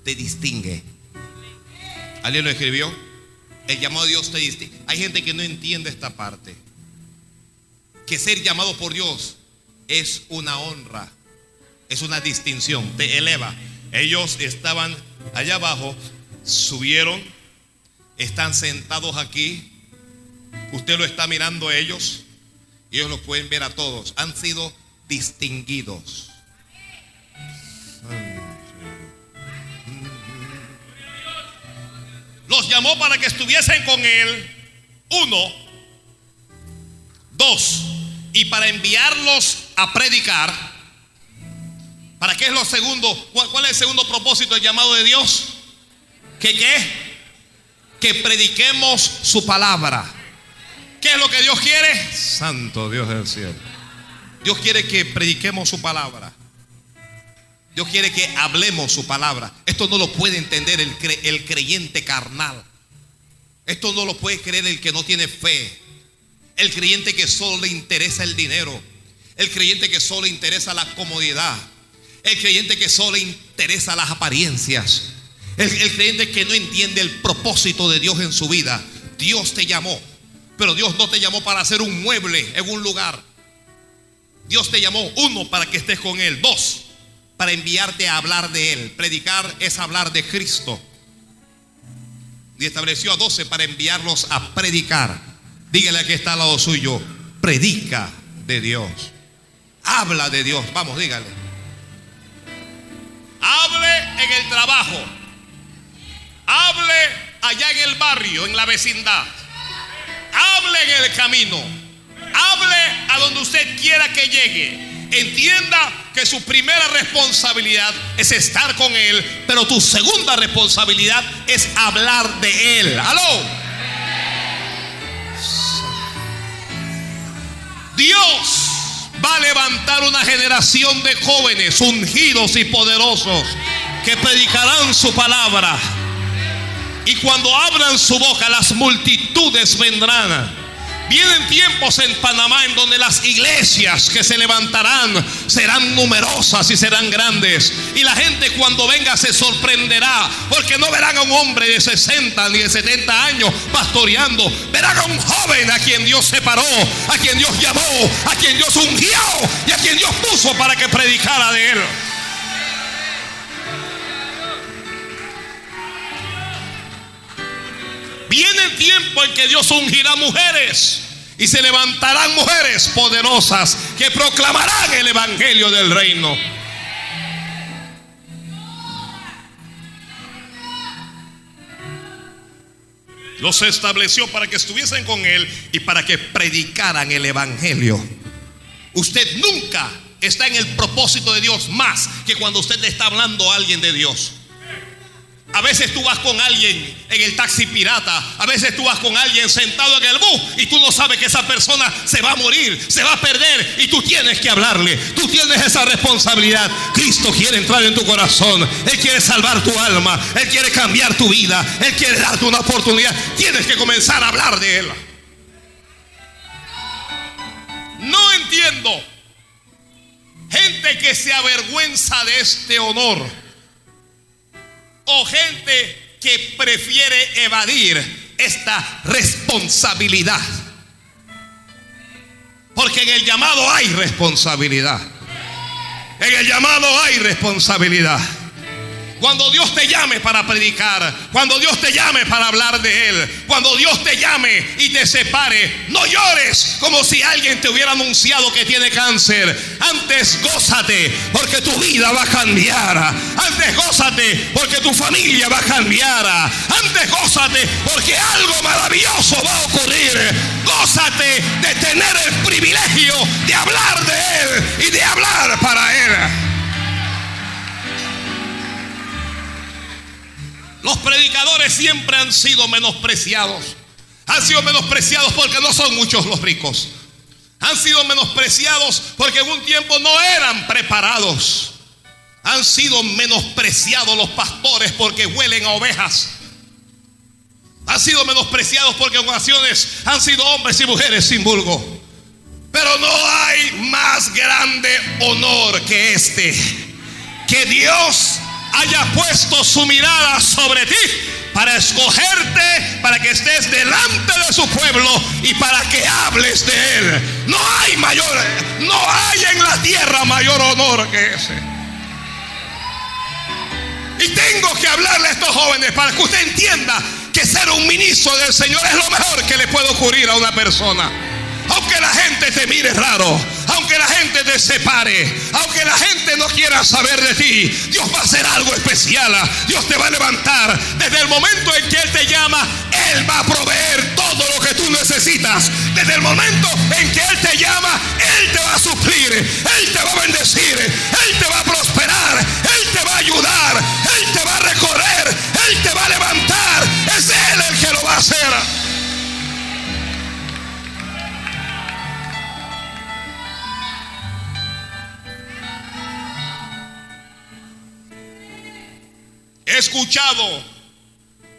te distingue. ¿Alguien lo escribió? El llamado de Dios te distingue. Hay gente que no entiende esta parte. Que ser llamado por Dios es una honra, es una distinción, te eleva. Ellos estaban allá abajo, subieron, están sentados aquí. Usted lo está mirando a ellos ellos lo pueden ver a todos. Han sido distinguidos. Los llamó para que estuviesen con él. Uno. Dos. Y para enviarlos a predicar. ¿Para qué es lo segundo? ¿Cuál, es el segundo propósito del llamado de Dios? ¿Que qué? Que prediquemos su palabra. ¿Qué es lo que Dios quiere? Santo Dios del cielo. Dios quiere que prediquemos su palabra. Dios quiere que hablemos su palabra. Esto no lo puede entender el, el creyente carnal. Esto no lo puede creer el que no tiene fe. El creyente que solo le interesa el dinero. El creyente que solo interesa la comodidad. El creyente que solo interesa las apariencias. El, el creyente que no entiende el propósito de Dios en su vida. Dios te llamó. Pero Dios no te llamó para hacer un mueble en un lugar. Dios te llamó, uno, para que estés con Él. Dos, para enviarte a hablar de Él. Predicar es hablar de Cristo. Y estableció a doce para enviarlos a predicar. Dígale a que está al lado suyo, predica de Dios. Habla de Dios. Vamos, dígale. Hable en el trabajo. Hable allá en el barrio, en la vecindad. Hable en el camino. Hable a donde usted quiera que llegue. Entienda que su primera responsabilidad es estar con Él, pero tu segunda responsabilidad es hablar de Él. ¡Aló! Dios va a levantar una generación de jóvenes ungidos y poderosos que predicarán su palabra. Y cuando abran su boca, las multitudes vendrán. Vienen tiempos en Panamá en donde las iglesias que se levantarán serán numerosas y serán grandes. Y la gente cuando venga se sorprenderá porque no verán a un hombre de 60 ni de 70 años pastoreando. Verán a un joven a quien Dios separó, a quien Dios llamó, a quien Dios ungió y a quien Dios puso para que predicara de él. Viene el tiempo en que Dios ungirá mujeres y se levantarán mujeres poderosas que proclamarán el evangelio del reino. Los estableció para que estuviesen con él y para que predicaran el evangelio. Usted nunca está en el propósito de Dios más que cuando usted le está hablando a alguien de Dios. A veces tú vas con alguien en el taxi pirata. A veces tú vas con alguien sentado en el bus y tú no sabes que esa persona se va a morir, se va a perder y tú tienes que hablarle. Tú tienes esa responsabilidad. Cristo quiere entrar en tu corazón. Él quiere salvar tu alma. Él quiere cambiar tu vida. Él quiere darte una oportunidad. Tienes que comenzar a hablar de Él. No entiendo gente que se avergüenza de este honor o gente que prefiere evadir esta responsabilidad. Porque en el llamado hay responsabilidad. En el llamado hay responsabilidad. Cuando Dios te llame para predicar, cuando Dios te llame para hablar de Él, cuando Dios te llame y te separe, no llores como si alguien te hubiera anunciado que tiene cáncer. Antes gózate porque tu vida va a cambiar. Antes gózate porque tu familia va a cambiar. Antes gózate porque algo maravilloso va a ocurrir. Gózate de tener el privilegio de hablar de Él y de hablar para Él. Los predicadores siempre han sido menospreciados. Han sido menospreciados porque no son muchos los ricos. Han sido menospreciados porque en un tiempo no eran preparados. Han sido menospreciados los pastores porque huelen a ovejas. Han sido menospreciados porque en ocasiones han sido hombres y mujeres sin vulgo. Pero no hay más grande honor que este. Que Dios haya puesto su mirada sobre ti para escogerte, para que estés delante de su pueblo y para que hables de él. No hay mayor, no hay en la tierra mayor honor que ese. Y tengo que hablarle a estos jóvenes para que usted entienda que ser un ministro del Señor es lo mejor que le puede ocurrir a una persona. Aunque la gente te mire raro, aunque la gente te separe, aunque la gente no quiera saber de ti, Dios va a hacer algo especial. Dios te va a levantar. Desde el momento en que Él te llama, Él va a proveer todo lo que tú necesitas. Desde el momento en que Él te llama, Él te va a suplir, Él te va a bendecir, Él escuchado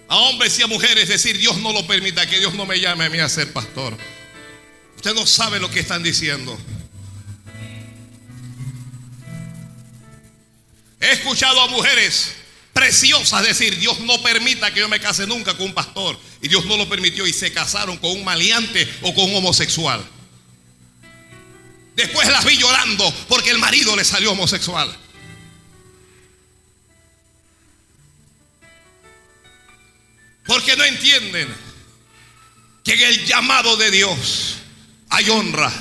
a hombres y a mujeres decir, Dios no lo permita, que Dios no me llame a mí a ser pastor. Usted no sabe lo que están diciendo. He escuchado a mujeres preciosas decir, Dios no permita que yo me case nunca con un pastor. Y Dios no lo permitió y se casaron con un maleante o con un homosexual. Después las vi llorando porque el marido le salió homosexual. Porque no entienden que en el llamado de Dios hay honra.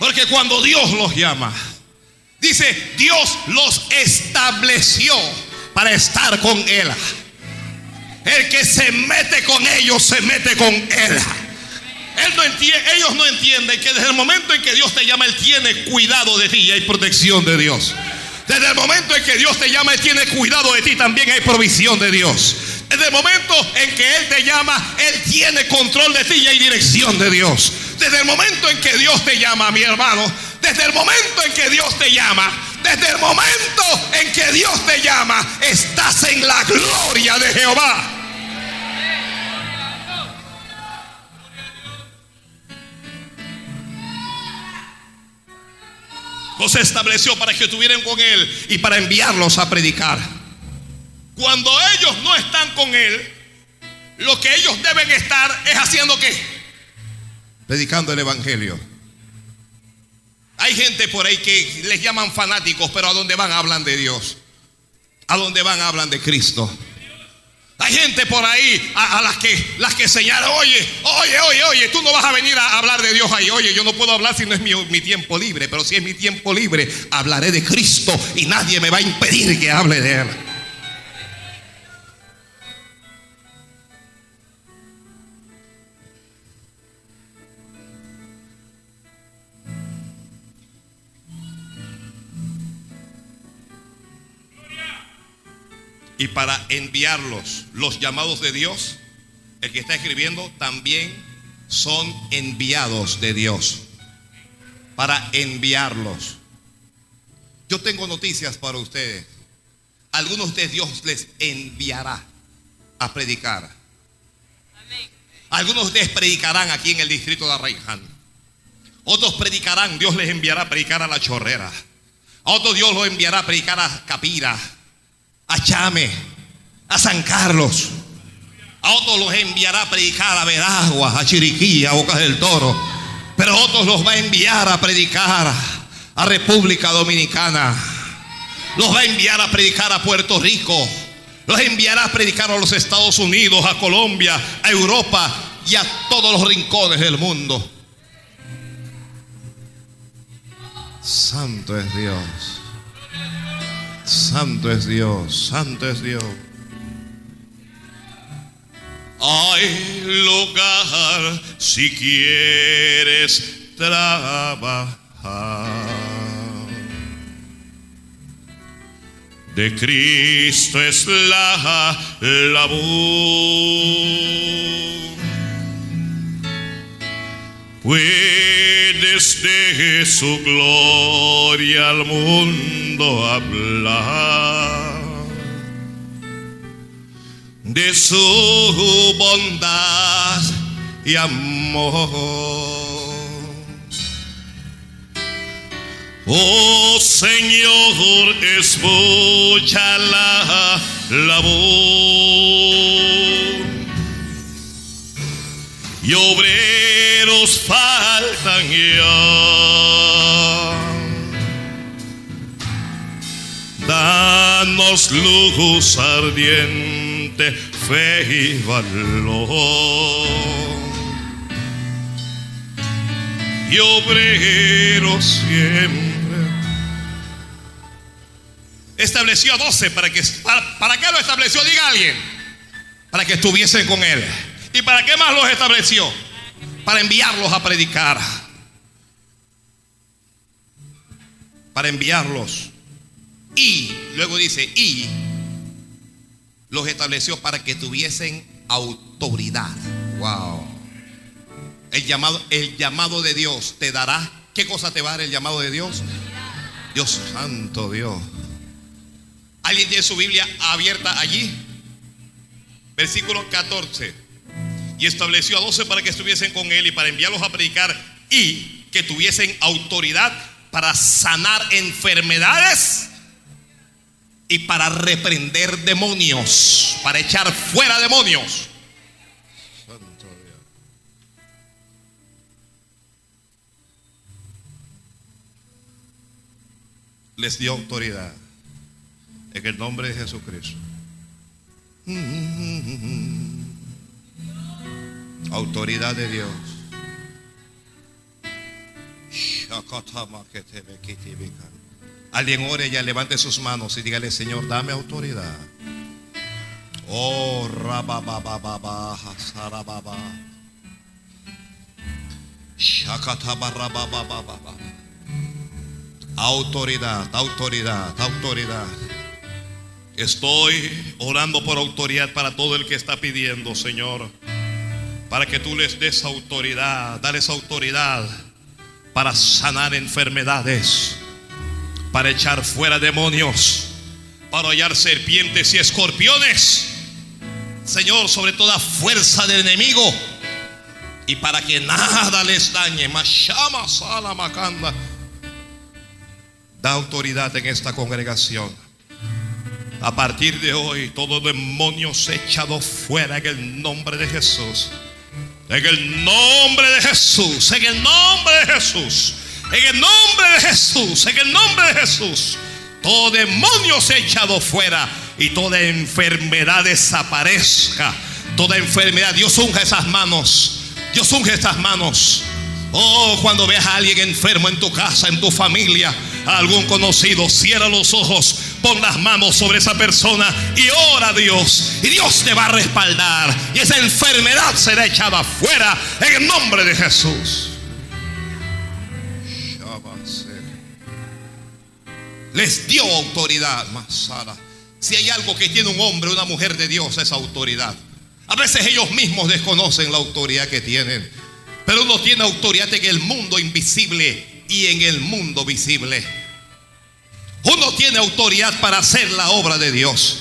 Porque cuando Dios los llama, dice, Dios los estableció para estar con Él. El que se mete con ellos, se mete con Él. Ellos no entienden que desde el momento en que Dios te llama, Él tiene cuidado de ti y hay protección de Dios. Desde el momento en que Dios te llama, Él tiene cuidado de ti, también hay provisión de Dios. Desde el momento en que Él te llama, Él tiene control de ti y hay dirección de Dios. Desde el momento en que Dios te llama, mi hermano, desde el momento en que Dios te llama, desde el momento en que Dios te llama, estás en la gloria de Jehová. Los estableció para que estuvieran con Él y para enviarlos a predicar. Cuando ellos no están con Él, lo que ellos deben estar es haciendo qué? Predicando el Evangelio. Hay gente por ahí que les llaman fanáticos, pero a donde van hablan de Dios. A donde van hablan de Cristo. Hay gente por ahí a, las que las que señalan, oye, oye, oye, oye, tú no vas a venir a hablar de Dios ahí. Oye, yo no puedo hablar si no es mi, tiempo libre, pero si es mi tiempo libre, hablaré de Cristo y nadie me va a impedir que hable de Él. Y para enviarlos. Los llamados de Dios, el que está escribiendo, también son enviados de Dios. Para enviarlos. Yo tengo noticias para ustedes. Algunos de Dios les enviará a predicar. Algunos de ustedes predicarán aquí en el distrito de Arraiján. Otros predicarán, Dios les enviará a predicar a la chorrera. A otros Dios los enviará a predicar a Capira, a Chame, a San Carlos. A otros los enviará a predicar a Veragua, a Chiriquí, a Bocas del Toro. Pero otros los va a enviar a predicar a República Dominicana. Los va a enviar a predicar a Puerto Rico. Los enviará a predicar a los Estados Unidos, a Colombia, a Europa y a todos los rincones del mundo. Santo es Dios. Santo es Dios. Santo es Dios. Hay lugar si quieres trabajar. De Cristo es la labor. Puedes de su gloria al mundo hablar, de su bondad y amor. Oh Señor, escucha la labor y obreros faltan ya. Danos luz ardiente, fe y valor. Y obreros siempre. Estableció a 12 para que para, para qué lo estableció, diga alguien. Para que estuviesen con él. ¿Y para qué más los estableció? Para enviarlos a predicar. Para enviarlos. Y, luego dice, y los estableció para que tuviesen autoridad. Wow. El llamado, el llamado de Dios te dará. ¿Qué cosa te va a dar el llamado de Dios? Dios santo Dios. ¿Alguien tiene su Biblia abierta allí? Versículo 14 y estableció a doce para que estuviesen con él y para enviarlos a predicar y que tuviesen autoridad para sanar enfermedades y para reprender demonios, para echar fuera demonios. Les dio autoridad en el nombre de Jesucristo. Autoridad de Dios. Alguien ore ya, levante sus manos y dígale, Señor, dame autoridad. Oh, rababababa, sarababa. Autoridad, autoridad, autoridad. Estoy orando por autoridad para todo el que está pidiendo, Señor para que tú les des autoridad, dales autoridad para sanar enfermedades, para echar fuera demonios, para hollar serpientes y escorpiones. Señor, sobre toda fuerza del enemigo y para que nada les dañe. Mashama sala macanda. Da autoridad en esta congregación. A partir de hoy, todo demonio se echado fuera en el nombre de Jesús. En el nombre de Jesús, en el nombre de Jesús, en el nombre de Jesús, en el nombre de Jesús. Todo demonio se ha echado fuera y toda enfermedad desaparezca. Toda enfermedad, Dios unge esas manos. Dios unge estas manos. Oh, cuando veas a alguien enfermo en tu casa, en tu familia, a algún conocido, cierra los ojos, pon las manos sobre esa persona y ora a Dios. Y Dios te va a respaldar. Y esa enfermedad será echada afuera en el nombre de Jesús. Les dio autoridad, Masara. Si hay algo que tiene un hombre una mujer de Dios es autoridad. A veces ellos mismos desconocen la autoridad que tienen. Pero uno tiene autoridad en el mundo invisible y en el mundo visible. Uno tiene autoridad para hacer la obra de Dios.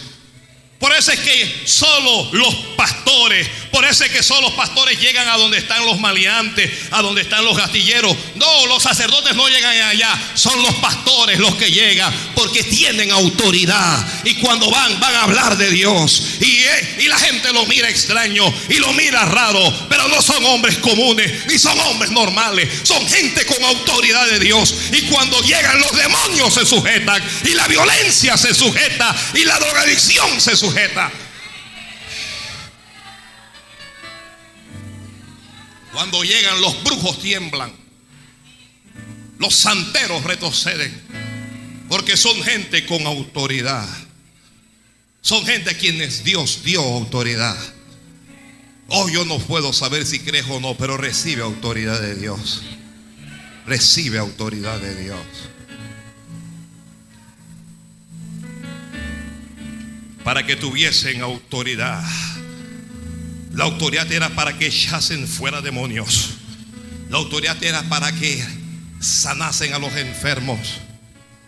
Por eso es que solo los pastores, por eso es que solo los pastores llegan a donde están los maleantes, a donde están los gastilleros. No, los sacerdotes no llegan allá, son los pastores los que llegan porque tienen autoridad. Y cuando van, van a hablar de Dios. Y, eh, y la gente lo mira extraño y lo mira raro, pero no son hombres comunes, ni son hombres normales, son gente con autoridad de Dios. Y cuando llegan los demonios se sujetan, y la violencia se sujeta, y la drogadicción se sujeta sujeta. Cuando llegan los brujos tiemblan. Los santeros retroceden. Porque son gente con autoridad. Son gente a quienes Dios dio autoridad. Oh, yo no puedo saber si crees o no, pero recibe autoridad de Dios. Recibe autoridad de Dios. para que tuviesen autoridad. La autoridad era para que echasen fuera demonios. La autoridad era para que sanasen a los enfermos.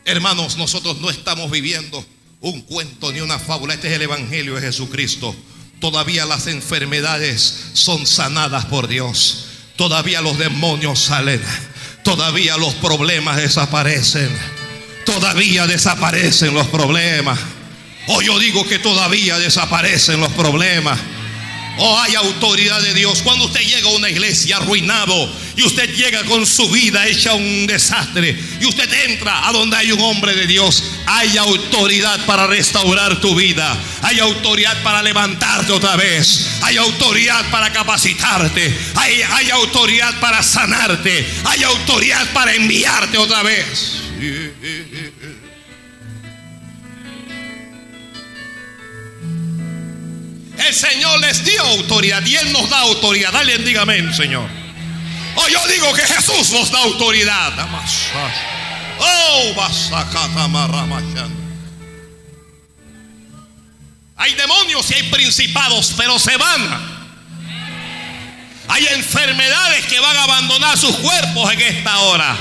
Hermanos, nosotros no estamos viviendo un cuento ni una fábula. Este es el Evangelio de Jesucristo. Todavía las enfermedades son sanadas por Dios. Todavía los demonios salen. Todavía los problemas desaparecen. Todavía desaparecen los problemas. O yo digo que todavía desaparecen los problemas. O hay autoridad de Dios. Cuando usted llega a una iglesia arruinado y usted llega con su vida hecha un desastre y usted entra a donde hay un hombre de Dios, hay autoridad para restaurar tu vida. Hay autoridad para levantarte otra vez. Hay autoridad para capacitarte. Hay, hay autoridad para sanarte. Hay autoridad para enviarte otra vez. Señor les dio autoridad y Él nos da autoridad. Dale, dígame, Señor. Oh, yo digo que Jesús nos da autoridad. Oh, Hay demonios y hay principados, pero se van. Hay enfermedades que van a abandonar sus cuerpos en esta hora.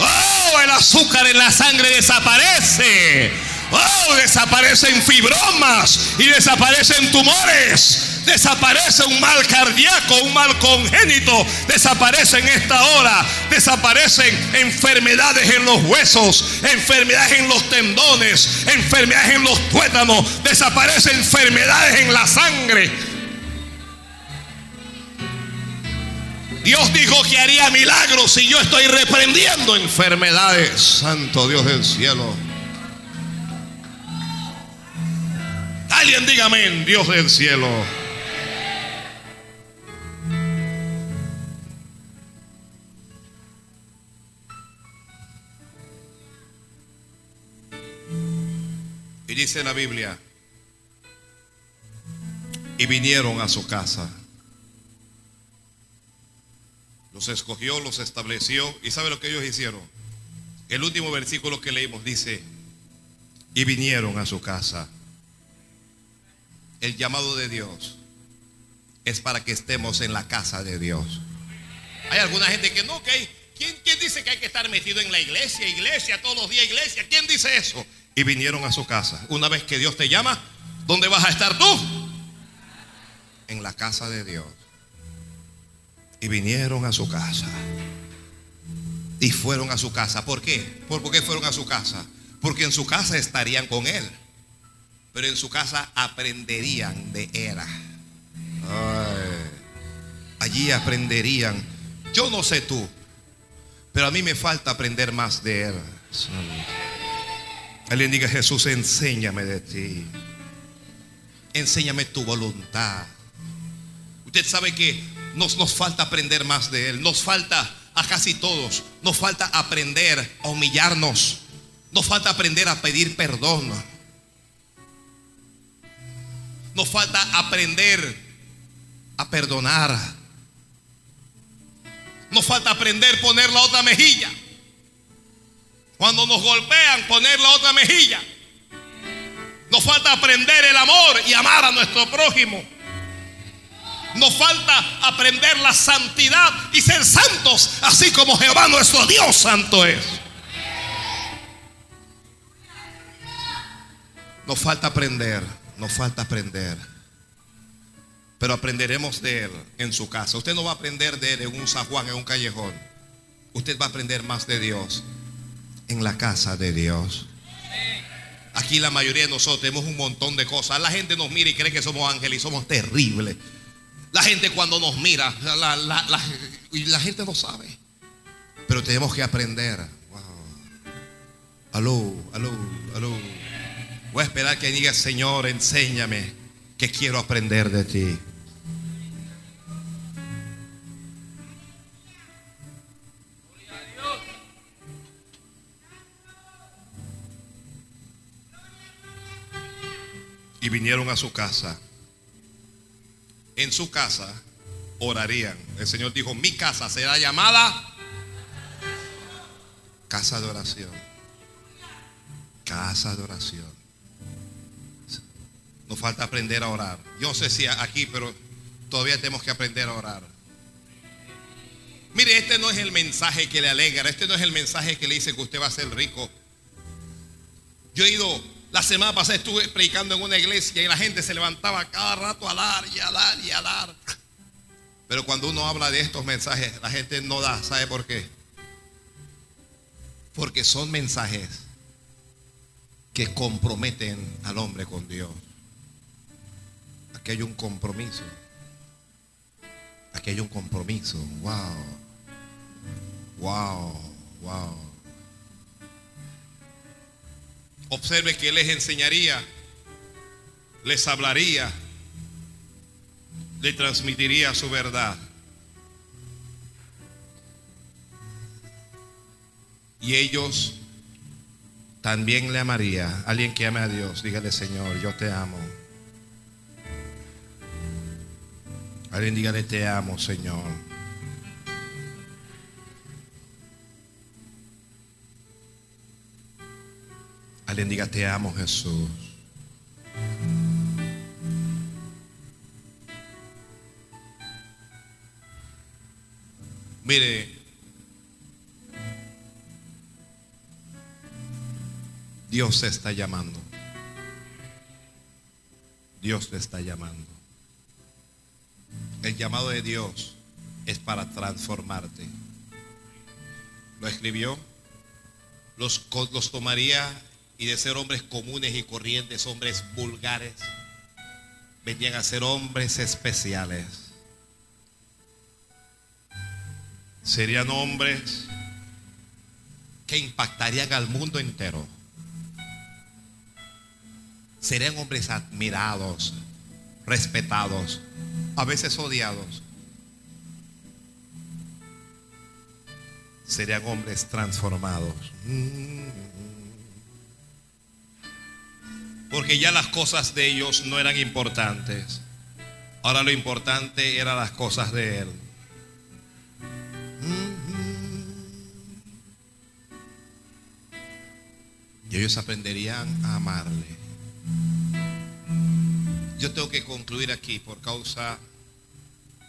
Oh, el azúcar en la sangre desaparece. Oh, desaparecen fibromas y desaparecen tumores. Desaparece un mal cardíaco, un mal congénito. Desaparece en esta hora. Desaparecen enfermedades en los huesos, enfermedades en los tendones, enfermedades en los tuétanos. Desaparecen enfermedades en la sangre. Dios dijo que haría milagros y yo estoy reprendiendo enfermedades. Santo Dios del cielo. Alguien dígame, Dios del cielo. Y dice la Biblia, y vinieron a su casa. Los escogió, los estableció. ¿Y sabe lo que ellos hicieron? El último versículo que leímos dice, y vinieron a su casa el llamado de Dios es para que estemos en la casa de Dios. Hay alguna gente que no, que ¿quién, ¿quién dice que hay que estar metido en la iglesia, iglesia, todos los días iglesia? ¿Quién dice eso? Y vinieron a su casa. Una vez que Dios te llama, ¿dónde vas a estar tú? En la casa de Dios. Y vinieron a su casa. Y fueron a su casa. ¿Por qué? ¿Por qué fueron a su casa? Porque en su casa estarían con Él pero en su casa aprenderían de Él. allí aprenderían. Yo no sé tú, pero a mí me falta aprender más de Él. Alguien diga, Jesús, enséñame de ti. Enséñame tu voluntad. Usted sabe que nos, nos falta aprender más de Él. Nos falta a casi todos. Nos falta aprender a humillarnos. Nos falta aprender a pedir perdón. Nos falta aprender a perdonar. Nos falta aprender a poner la otra mejilla. Cuando nos golpean, poner la otra mejilla. Nos falta aprender el amor y amar a nuestro prójimo. Nos falta aprender la santidad y ser santos, así como Jehová nuestro Dios santo es. Nos falta aprender, nos falta aprender. Pero aprenderemos de Él en su casa. Usted no va a aprender de Él en un San en un callejón. Usted va a aprender más de Dios en la casa de Dios. Aquí la mayoría de nosotros tenemos un montón de cosas. La gente nos mira y cree que somos ángeles y somos terribles. La gente cuando nos mira, la, la gente no sabe. Pero tenemos que aprender. Wow. Aló, aló, aló. Voy a esperar que diga, Señor, enséñame que quiero aprender de ti. Y vinieron a su casa. En su casa orarían. El Señor dijo, mi casa será llamada casa de oración. Casa de oración. Nos falta aprender a orar. Yo sé si aquí, pero todavía tenemos que aprender a orar. Mire, este no es el mensaje que le alegra, este no es el mensaje que le dice que usted va a ser rico. Yo he ido, la semana pasada estuve predicando en una iglesia y la gente se levantaba cada rato a dar y a dar y a dar. Pero cuando uno habla de estos mensajes, la gente no da. ¿Sabe por qué? Porque son mensajes que comprometen al hombre con Dios. Aquí hay un compromiso. Aquí hay un compromiso. Wow. Wow. Wow. Observe que les enseñaría, les hablaría, le transmitiría su verdad. Y ellos también le amaría. Alguien que ame a Dios, dígale Señor, yo te amo. Alguien dígale te amo, Señor. Alguien diga te amo, Jesús. Mire, Dios te está llamando. Dios te está llamando. El llamado de Dios es para transformarte. Lo escribió. Los, los tomaría y de ser hombres comunes y corrientes, hombres vulgares, venían a ser hombres especiales. Serían hombres que impactarían al mundo entero. Serían hombres admirados, respetados, a veces odiados. Serían hombres transformados. Porque ya las cosas de ellos no eran importantes. Ahora lo importante eran las cosas de Él. Y ellos aprenderían a amarle. Yo tengo que concluir aquí por causa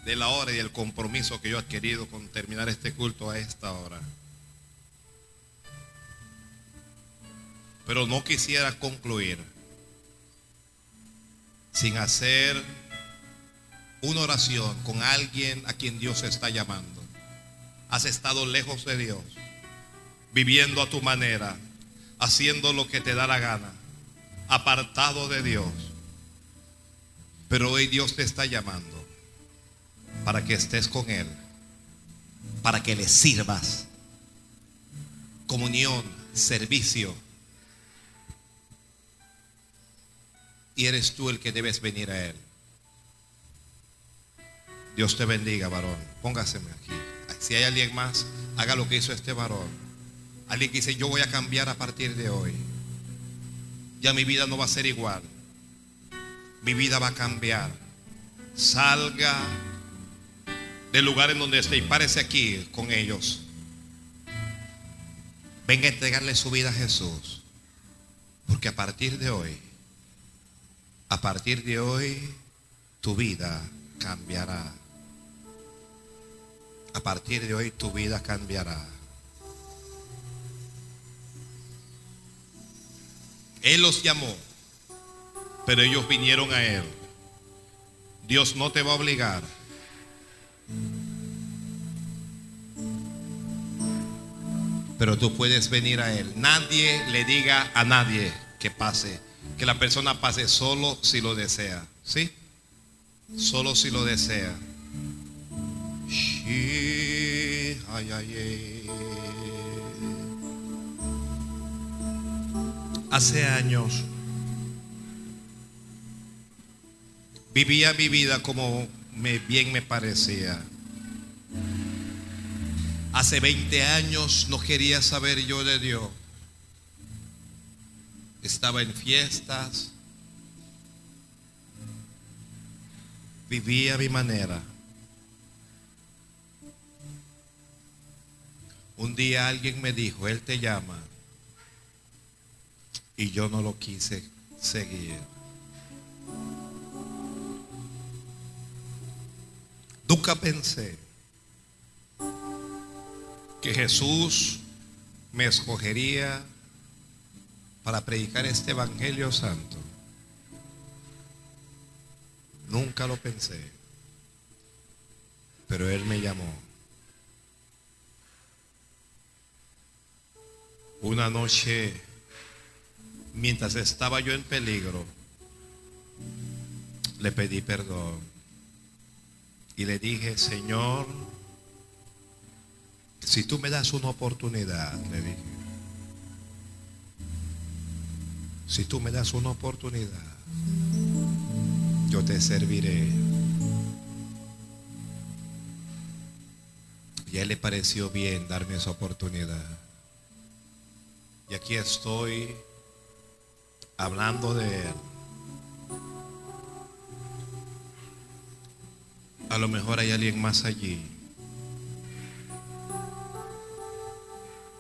de la hora y el compromiso que yo he adquirido con terminar este culto a esta hora. Pero no quisiera concluir sin hacer una oración con alguien a quien Dios está llamando. Has estado lejos de Dios, viviendo a tu manera, haciendo lo que te da la gana, apartado de Dios. Pero hoy Dios te está llamando para que estés con Él, para que le sirvas. Comunión, servicio. Y eres tú el que debes venir a Él. Dios te bendiga, varón. Póngaseme aquí. Si hay alguien más, haga lo que hizo este varón. Alguien que dice, yo voy a cambiar a partir de hoy. Ya mi vida no va a ser igual. Mi vida va a cambiar. Salga del lugar en donde esté y párese aquí con ellos. Venga a entregarle su vida a Jesús. Porque a partir de hoy A partir de hoy, tu vida cambiará. A partir de hoy, tu vida cambiará. Él los llamó, pero ellos vinieron a Él. Dios no te va a obligar. Pero tú puedes venir a Él. Nadie le diga a nadie que pase. Que la persona pase solo si lo desea. ¿Sí? Solo si lo desea. Ay. Hace años vivía mi vida como me, bien me parecía. Hace 20 años no quería saber yo de Dios. Estaba en fiestas. Vivía a mi manera. Un día alguien me dijo, Él te llama. Y yo no lo quise seguir. Nunca pensé que Jesús me escogería para predicar este Evangelio Santo. Nunca lo pensé. Pero Él me llamó. Una noche, mientras estaba yo en peligro, le pedí perdón. Y le dije, Señor, si tú me das una oportunidad, le dije, si tú me das una oportunidad, yo te serviré. Y a él le pareció bien darme esa oportunidad. Y aquí estoy hablando de él. Lo mejor hay alguien más allí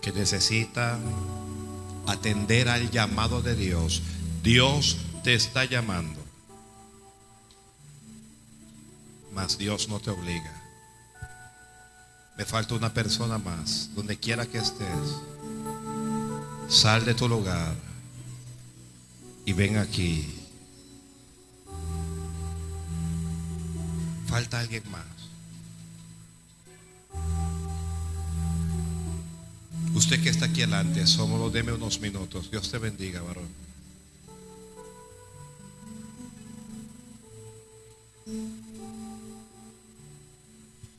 que necesita atender al llamado de Dios. Dios te está llamando. Mas Dios no te obliga. Me falta una persona más. Donde quiera que estés, sal de tu lugar y ven aquí. Falta alguien más. Usted que está aquí adelante, solo deme unos minutos. Dios te bendiga, varón.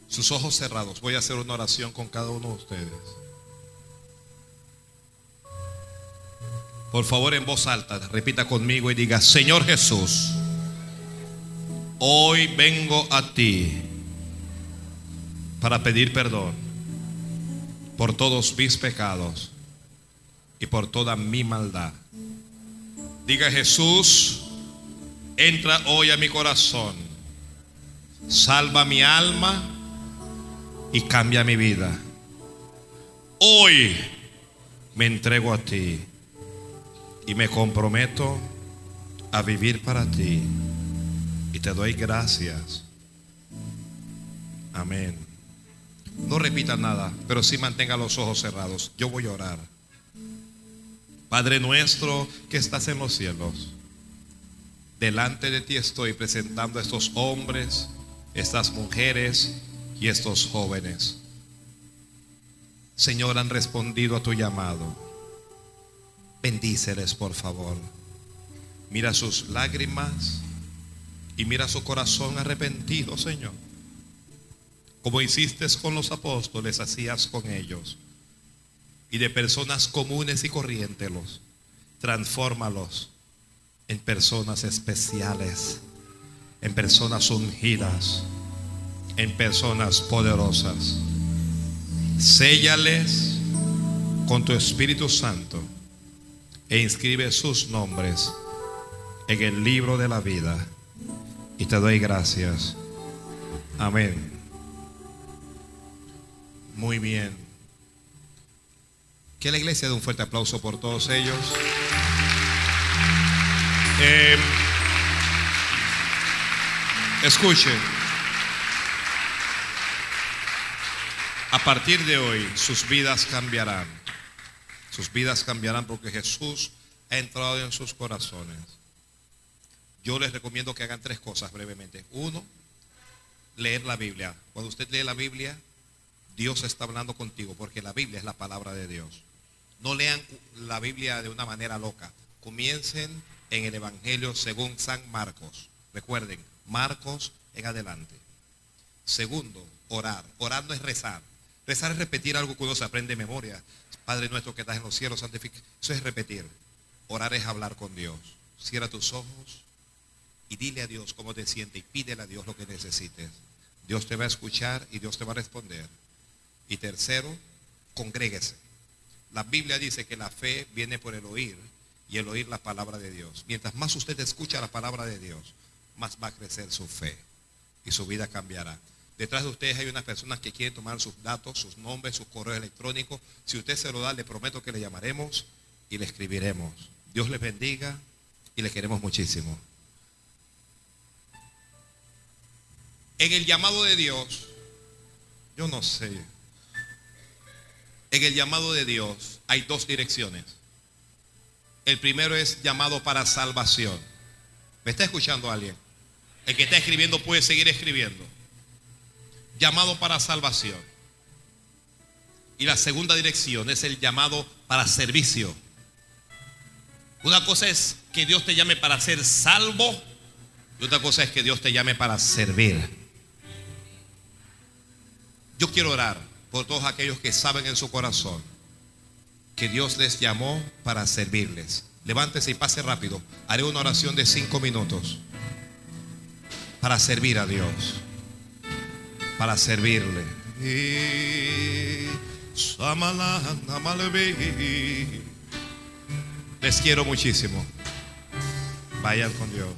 Sus ojos cerrados. Voy a hacer una oración con cada uno de ustedes. Por favor, en voz alta, repita conmigo y diga, Señor Jesús, hoy vengo a ti para pedir perdón por todos mis pecados y por toda mi maldad. Diga Jesús, entra hoy a mi corazón, salva mi alma y cambia mi vida. Hoy me entrego a ti y me comprometo a vivir para ti te doy gracias. Amén. No repita nada, pero sí mantenga los ojos cerrados. Yo voy a orar. Padre nuestro que estás en los cielos, delante de ti estoy presentando a estos hombres, estas mujeres y estos jóvenes. Señor, han respondido a tu llamado. Bendíceles, por favor. Mira sus lágrimas y mira su corazón arrepentido, Señor. Como hiciste con los apóstoles, hacías con ellos. Y de personas comunes y corrientes los transfórmalos en personas especiales, en personas ungidas, en personas poderosas. Séllales con tu Espíritu Santo e inscribe sus nombres en el libro de la vida. Y te doy gracias. Amén. Muy bien. Que la iglesia dé un fuerte aplauso por todos ellos. Eh, Escuche. A partir de hoy sus vidas cambiarán. Sus vidas cambiarán porque Jesús ha entrado en sus corazones. Yo les recomiendo que hagan tres cosas brevemente. Uno, leer la Biblia. Cuando usted lee la Biblia, Dios está hablando contigo porque la Biblia es la palabra de Dios. No lean la Biblia de una manera loca. Comiencen en el Evangelio según San Marcos. Recuerden, Marcos en adelante. Segundo, orar. Orar no es rezar. Rezar es repetir algo que uno se aprende de memoria. Padre nuestro que estás en los cielos, santificado. Eso es repetir. Orar es hablar con Dios. Cierra tus ojos y dile a Dios cómo te sientes y pídele a Dios lo que necesites. Dios te va a escuchar y Dios te va a responder. Y tercero, congréguese. La Biblia dice que la fe viene por el oír y el oír la palabra de Dios. Mientras más usted escucha la palabra de Dios, más va a crecer su fe y su vida cambiará. Detrás de ustedes hay unas personas que quieren tomar sus datos, sus nombres, sus correos electrónicos. Si usted se lo da, le prometo que le llamaremos y le escribiremos. Dios les bendiga y les queremos muchísimo. En el llamado de Dios, yo no sé, en el llamado de Dios hay dos direcciones. El primero es llamado para salvación. ¿Me está escuchando alguien? El que está escribiendo puede seguir escribiendo. Llamado para salvación. Y la segunda dirección es el llamado para servicio. Una cosa es que Dios te llame para ser salvo y otra cosa es que Dios te llame para servir. Yo quiero orar por todos aquellos que saben en su corazón que Dios les llamó para servirles. Levántese y pase rápido. Haré una oración de cinco minutos para servir a Dios, para servirle. Les quiero muchísimo. Vayan con Dios.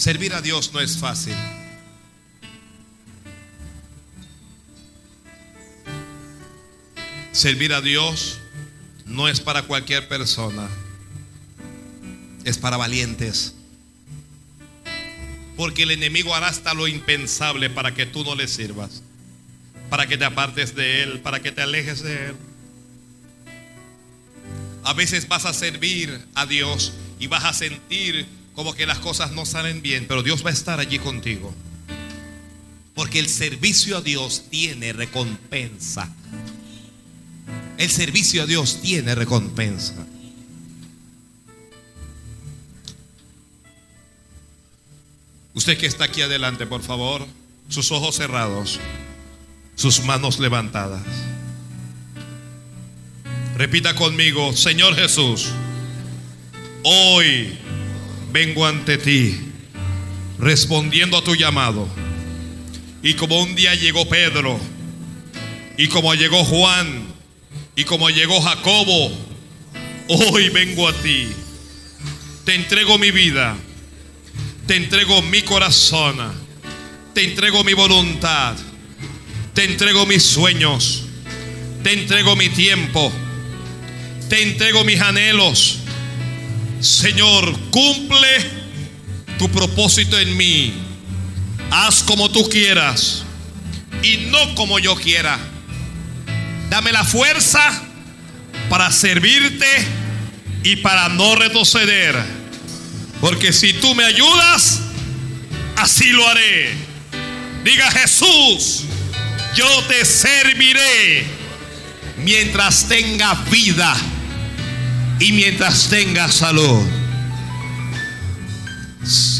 Servir a Dios no es fácil. Servir a Dios no es para cualquier persona. Es para valientes. Porque el enemigo hará hasta lo impensable para que tú no le sirvas. Para que te apartes de él, para que te alejes de él. A veces vas a servir a Dios y vas a sentir como que las cosas no salen bien, pero Dios va a estar allí contigo. Porque el servicio a Dios tiene recompensa. El servicio a Dios tiene recompensa. Usted que está aquí adelante, por favor, sus ojos cerrados, sus manos levantadas. Repita conmigo, Señor Jesús, hoy vengo ante ti respondiendo a tu llamado. Y como un día llegó Pedro, y como llegó Juan, y como llegó Jacobo, hoy vengo a ti. Te entrego mi vida, te entrego mi corazón, te entrego mi voluntad, te entrego mis sueños, te entrego mi tiempo, te entrego mis anhelos. Señor, cumple tu propósito en mí. Haz como tú quieras y no como yo quiera. Dame la fuerza para servirte y para no retroceder. Porque si tú me ayudas, así lo haré. Diga Jesús, yo te serviré mientras tenga vida y mientras tenga salud.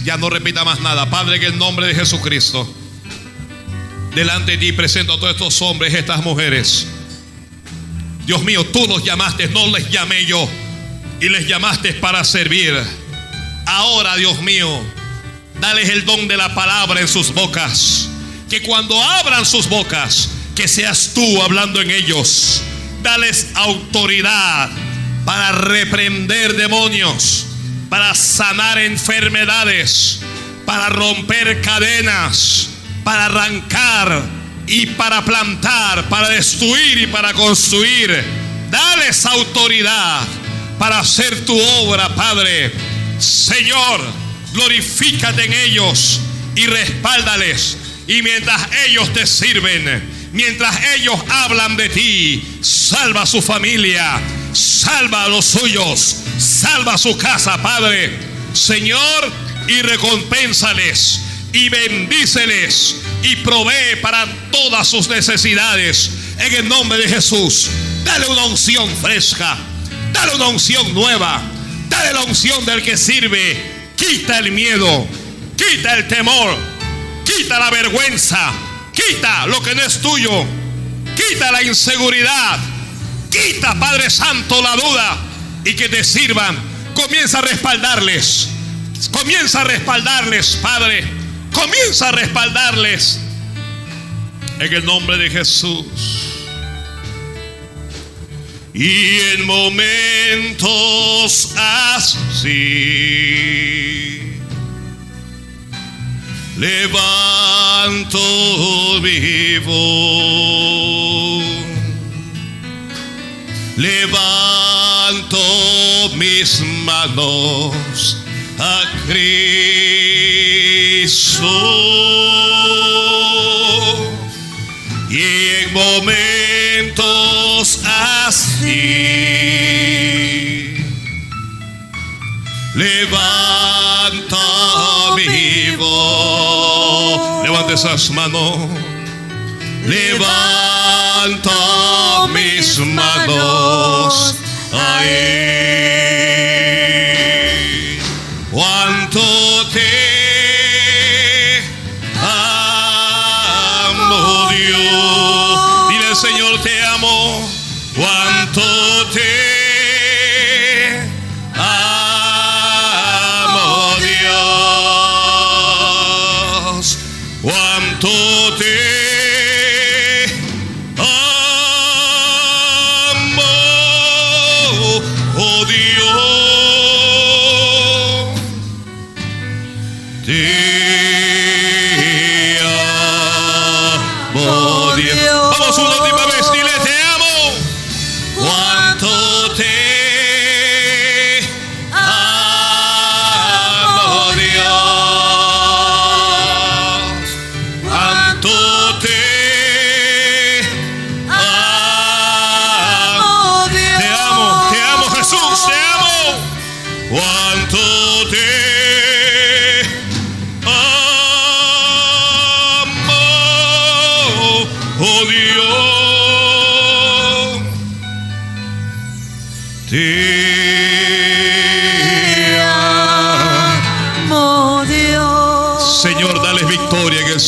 Ya no repita más nada. Padre, en el nombre de Jesucristo, delante de ti presento a todos estos hombres, estas mujeres. Dios mío, tú los llamaste, no les llamé yo. Y les llamaste para servir. Ahora, Dios mío, dales el don de la palabra en sus bocas. Que cuando abran sus bocas, que seas tú hablando en ellos. Dales autoridad para reprender demonios, para sanar enfermedades, para romper cadenas, para arrancar y para plantar, para destruir y para construir. Dales autoridad para hacer tu obra, Padre. Señor, glorifícate en ellos y respáldales. Y mientras ellos te sirven, mientras ellos hablan de ti, salva su familia, salva a los suyos, salva su casa, Padre. Señor, y recompénsales y bendíceles y provee para todas sus necesidades. En el nombre de Jesús, dale una unción fresca, dale una unción nueva, dale la unción del que sirve. Quita el miedo, quita el temor, quita la vergüenza, quita lo que no es tuyo, quita la inseguridad, quita, Padre Santo, la duda y que te sirvan. Comienza a respaldarles, comienza a respaldarles, Padre, comienza a respaldarles en el nombre de Jesús. Y en momentos así, levanto vivo, levanto mis manos a Cristo. Y en momentos así, levanta vivo. Levanta esas manos. Levanta mis manos a Él.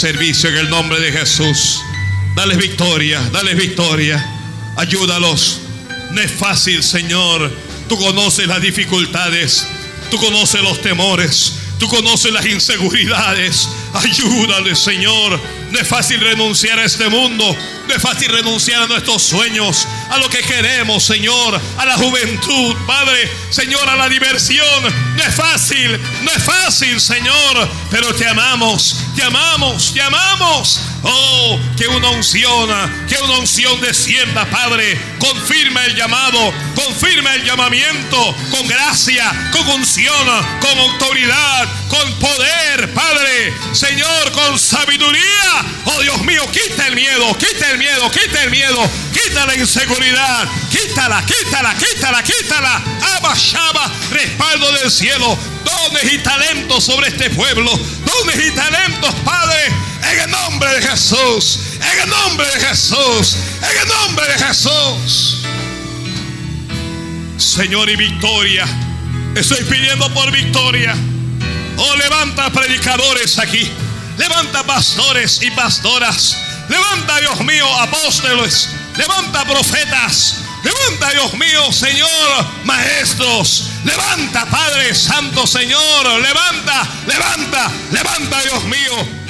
Servicio en el nombre de Jesús. Dales victoria, dales victoria. Ayúdalos. No es fácil, Señor. Tú conoces las dificultades. Tú conoces los temores. Tú conoces las inseguridades. Ayúdales, Señor. No es fácil renunciar a este mundo. No es fácil renunciar a nuestros sueños, a lo que queremos, Señor, a la juventud, Padre, Señor, a la diversión. No es fácil, no es fácil, Señor, pero te amamos, te amamos, te amamos. Oh, que una unción, que una unción descienda, Padre. Confirma el llamado, confirma el llamamiento con gracia, con unción, con autoridad, con poder, Padre. Señor, con sabiduría. Oh Dios mío, quita el miedo, quita el miedo, quita el miedo, quita la inseguridad, quítala, quítala, quítala, quítala. Abba, Shaba, respaldo del cielo, dones y talentos sobre este pueblo, dones y talentos, Padre, en el nombre de Jesús, en el nombre de Jesús, en el nombre de Jesús. Señor y victoria, estoy pidiendo por victoria. Oh, levanta predicadores aquí. Levanta pastores y pastoras. Levanta, Dios mío, apóstoles. Levanta profetas. Levanta, Dios mío, Señor, maestros. Levanta, Padre Santo, Señor. Levanta, levanta, levanta, Dios mío.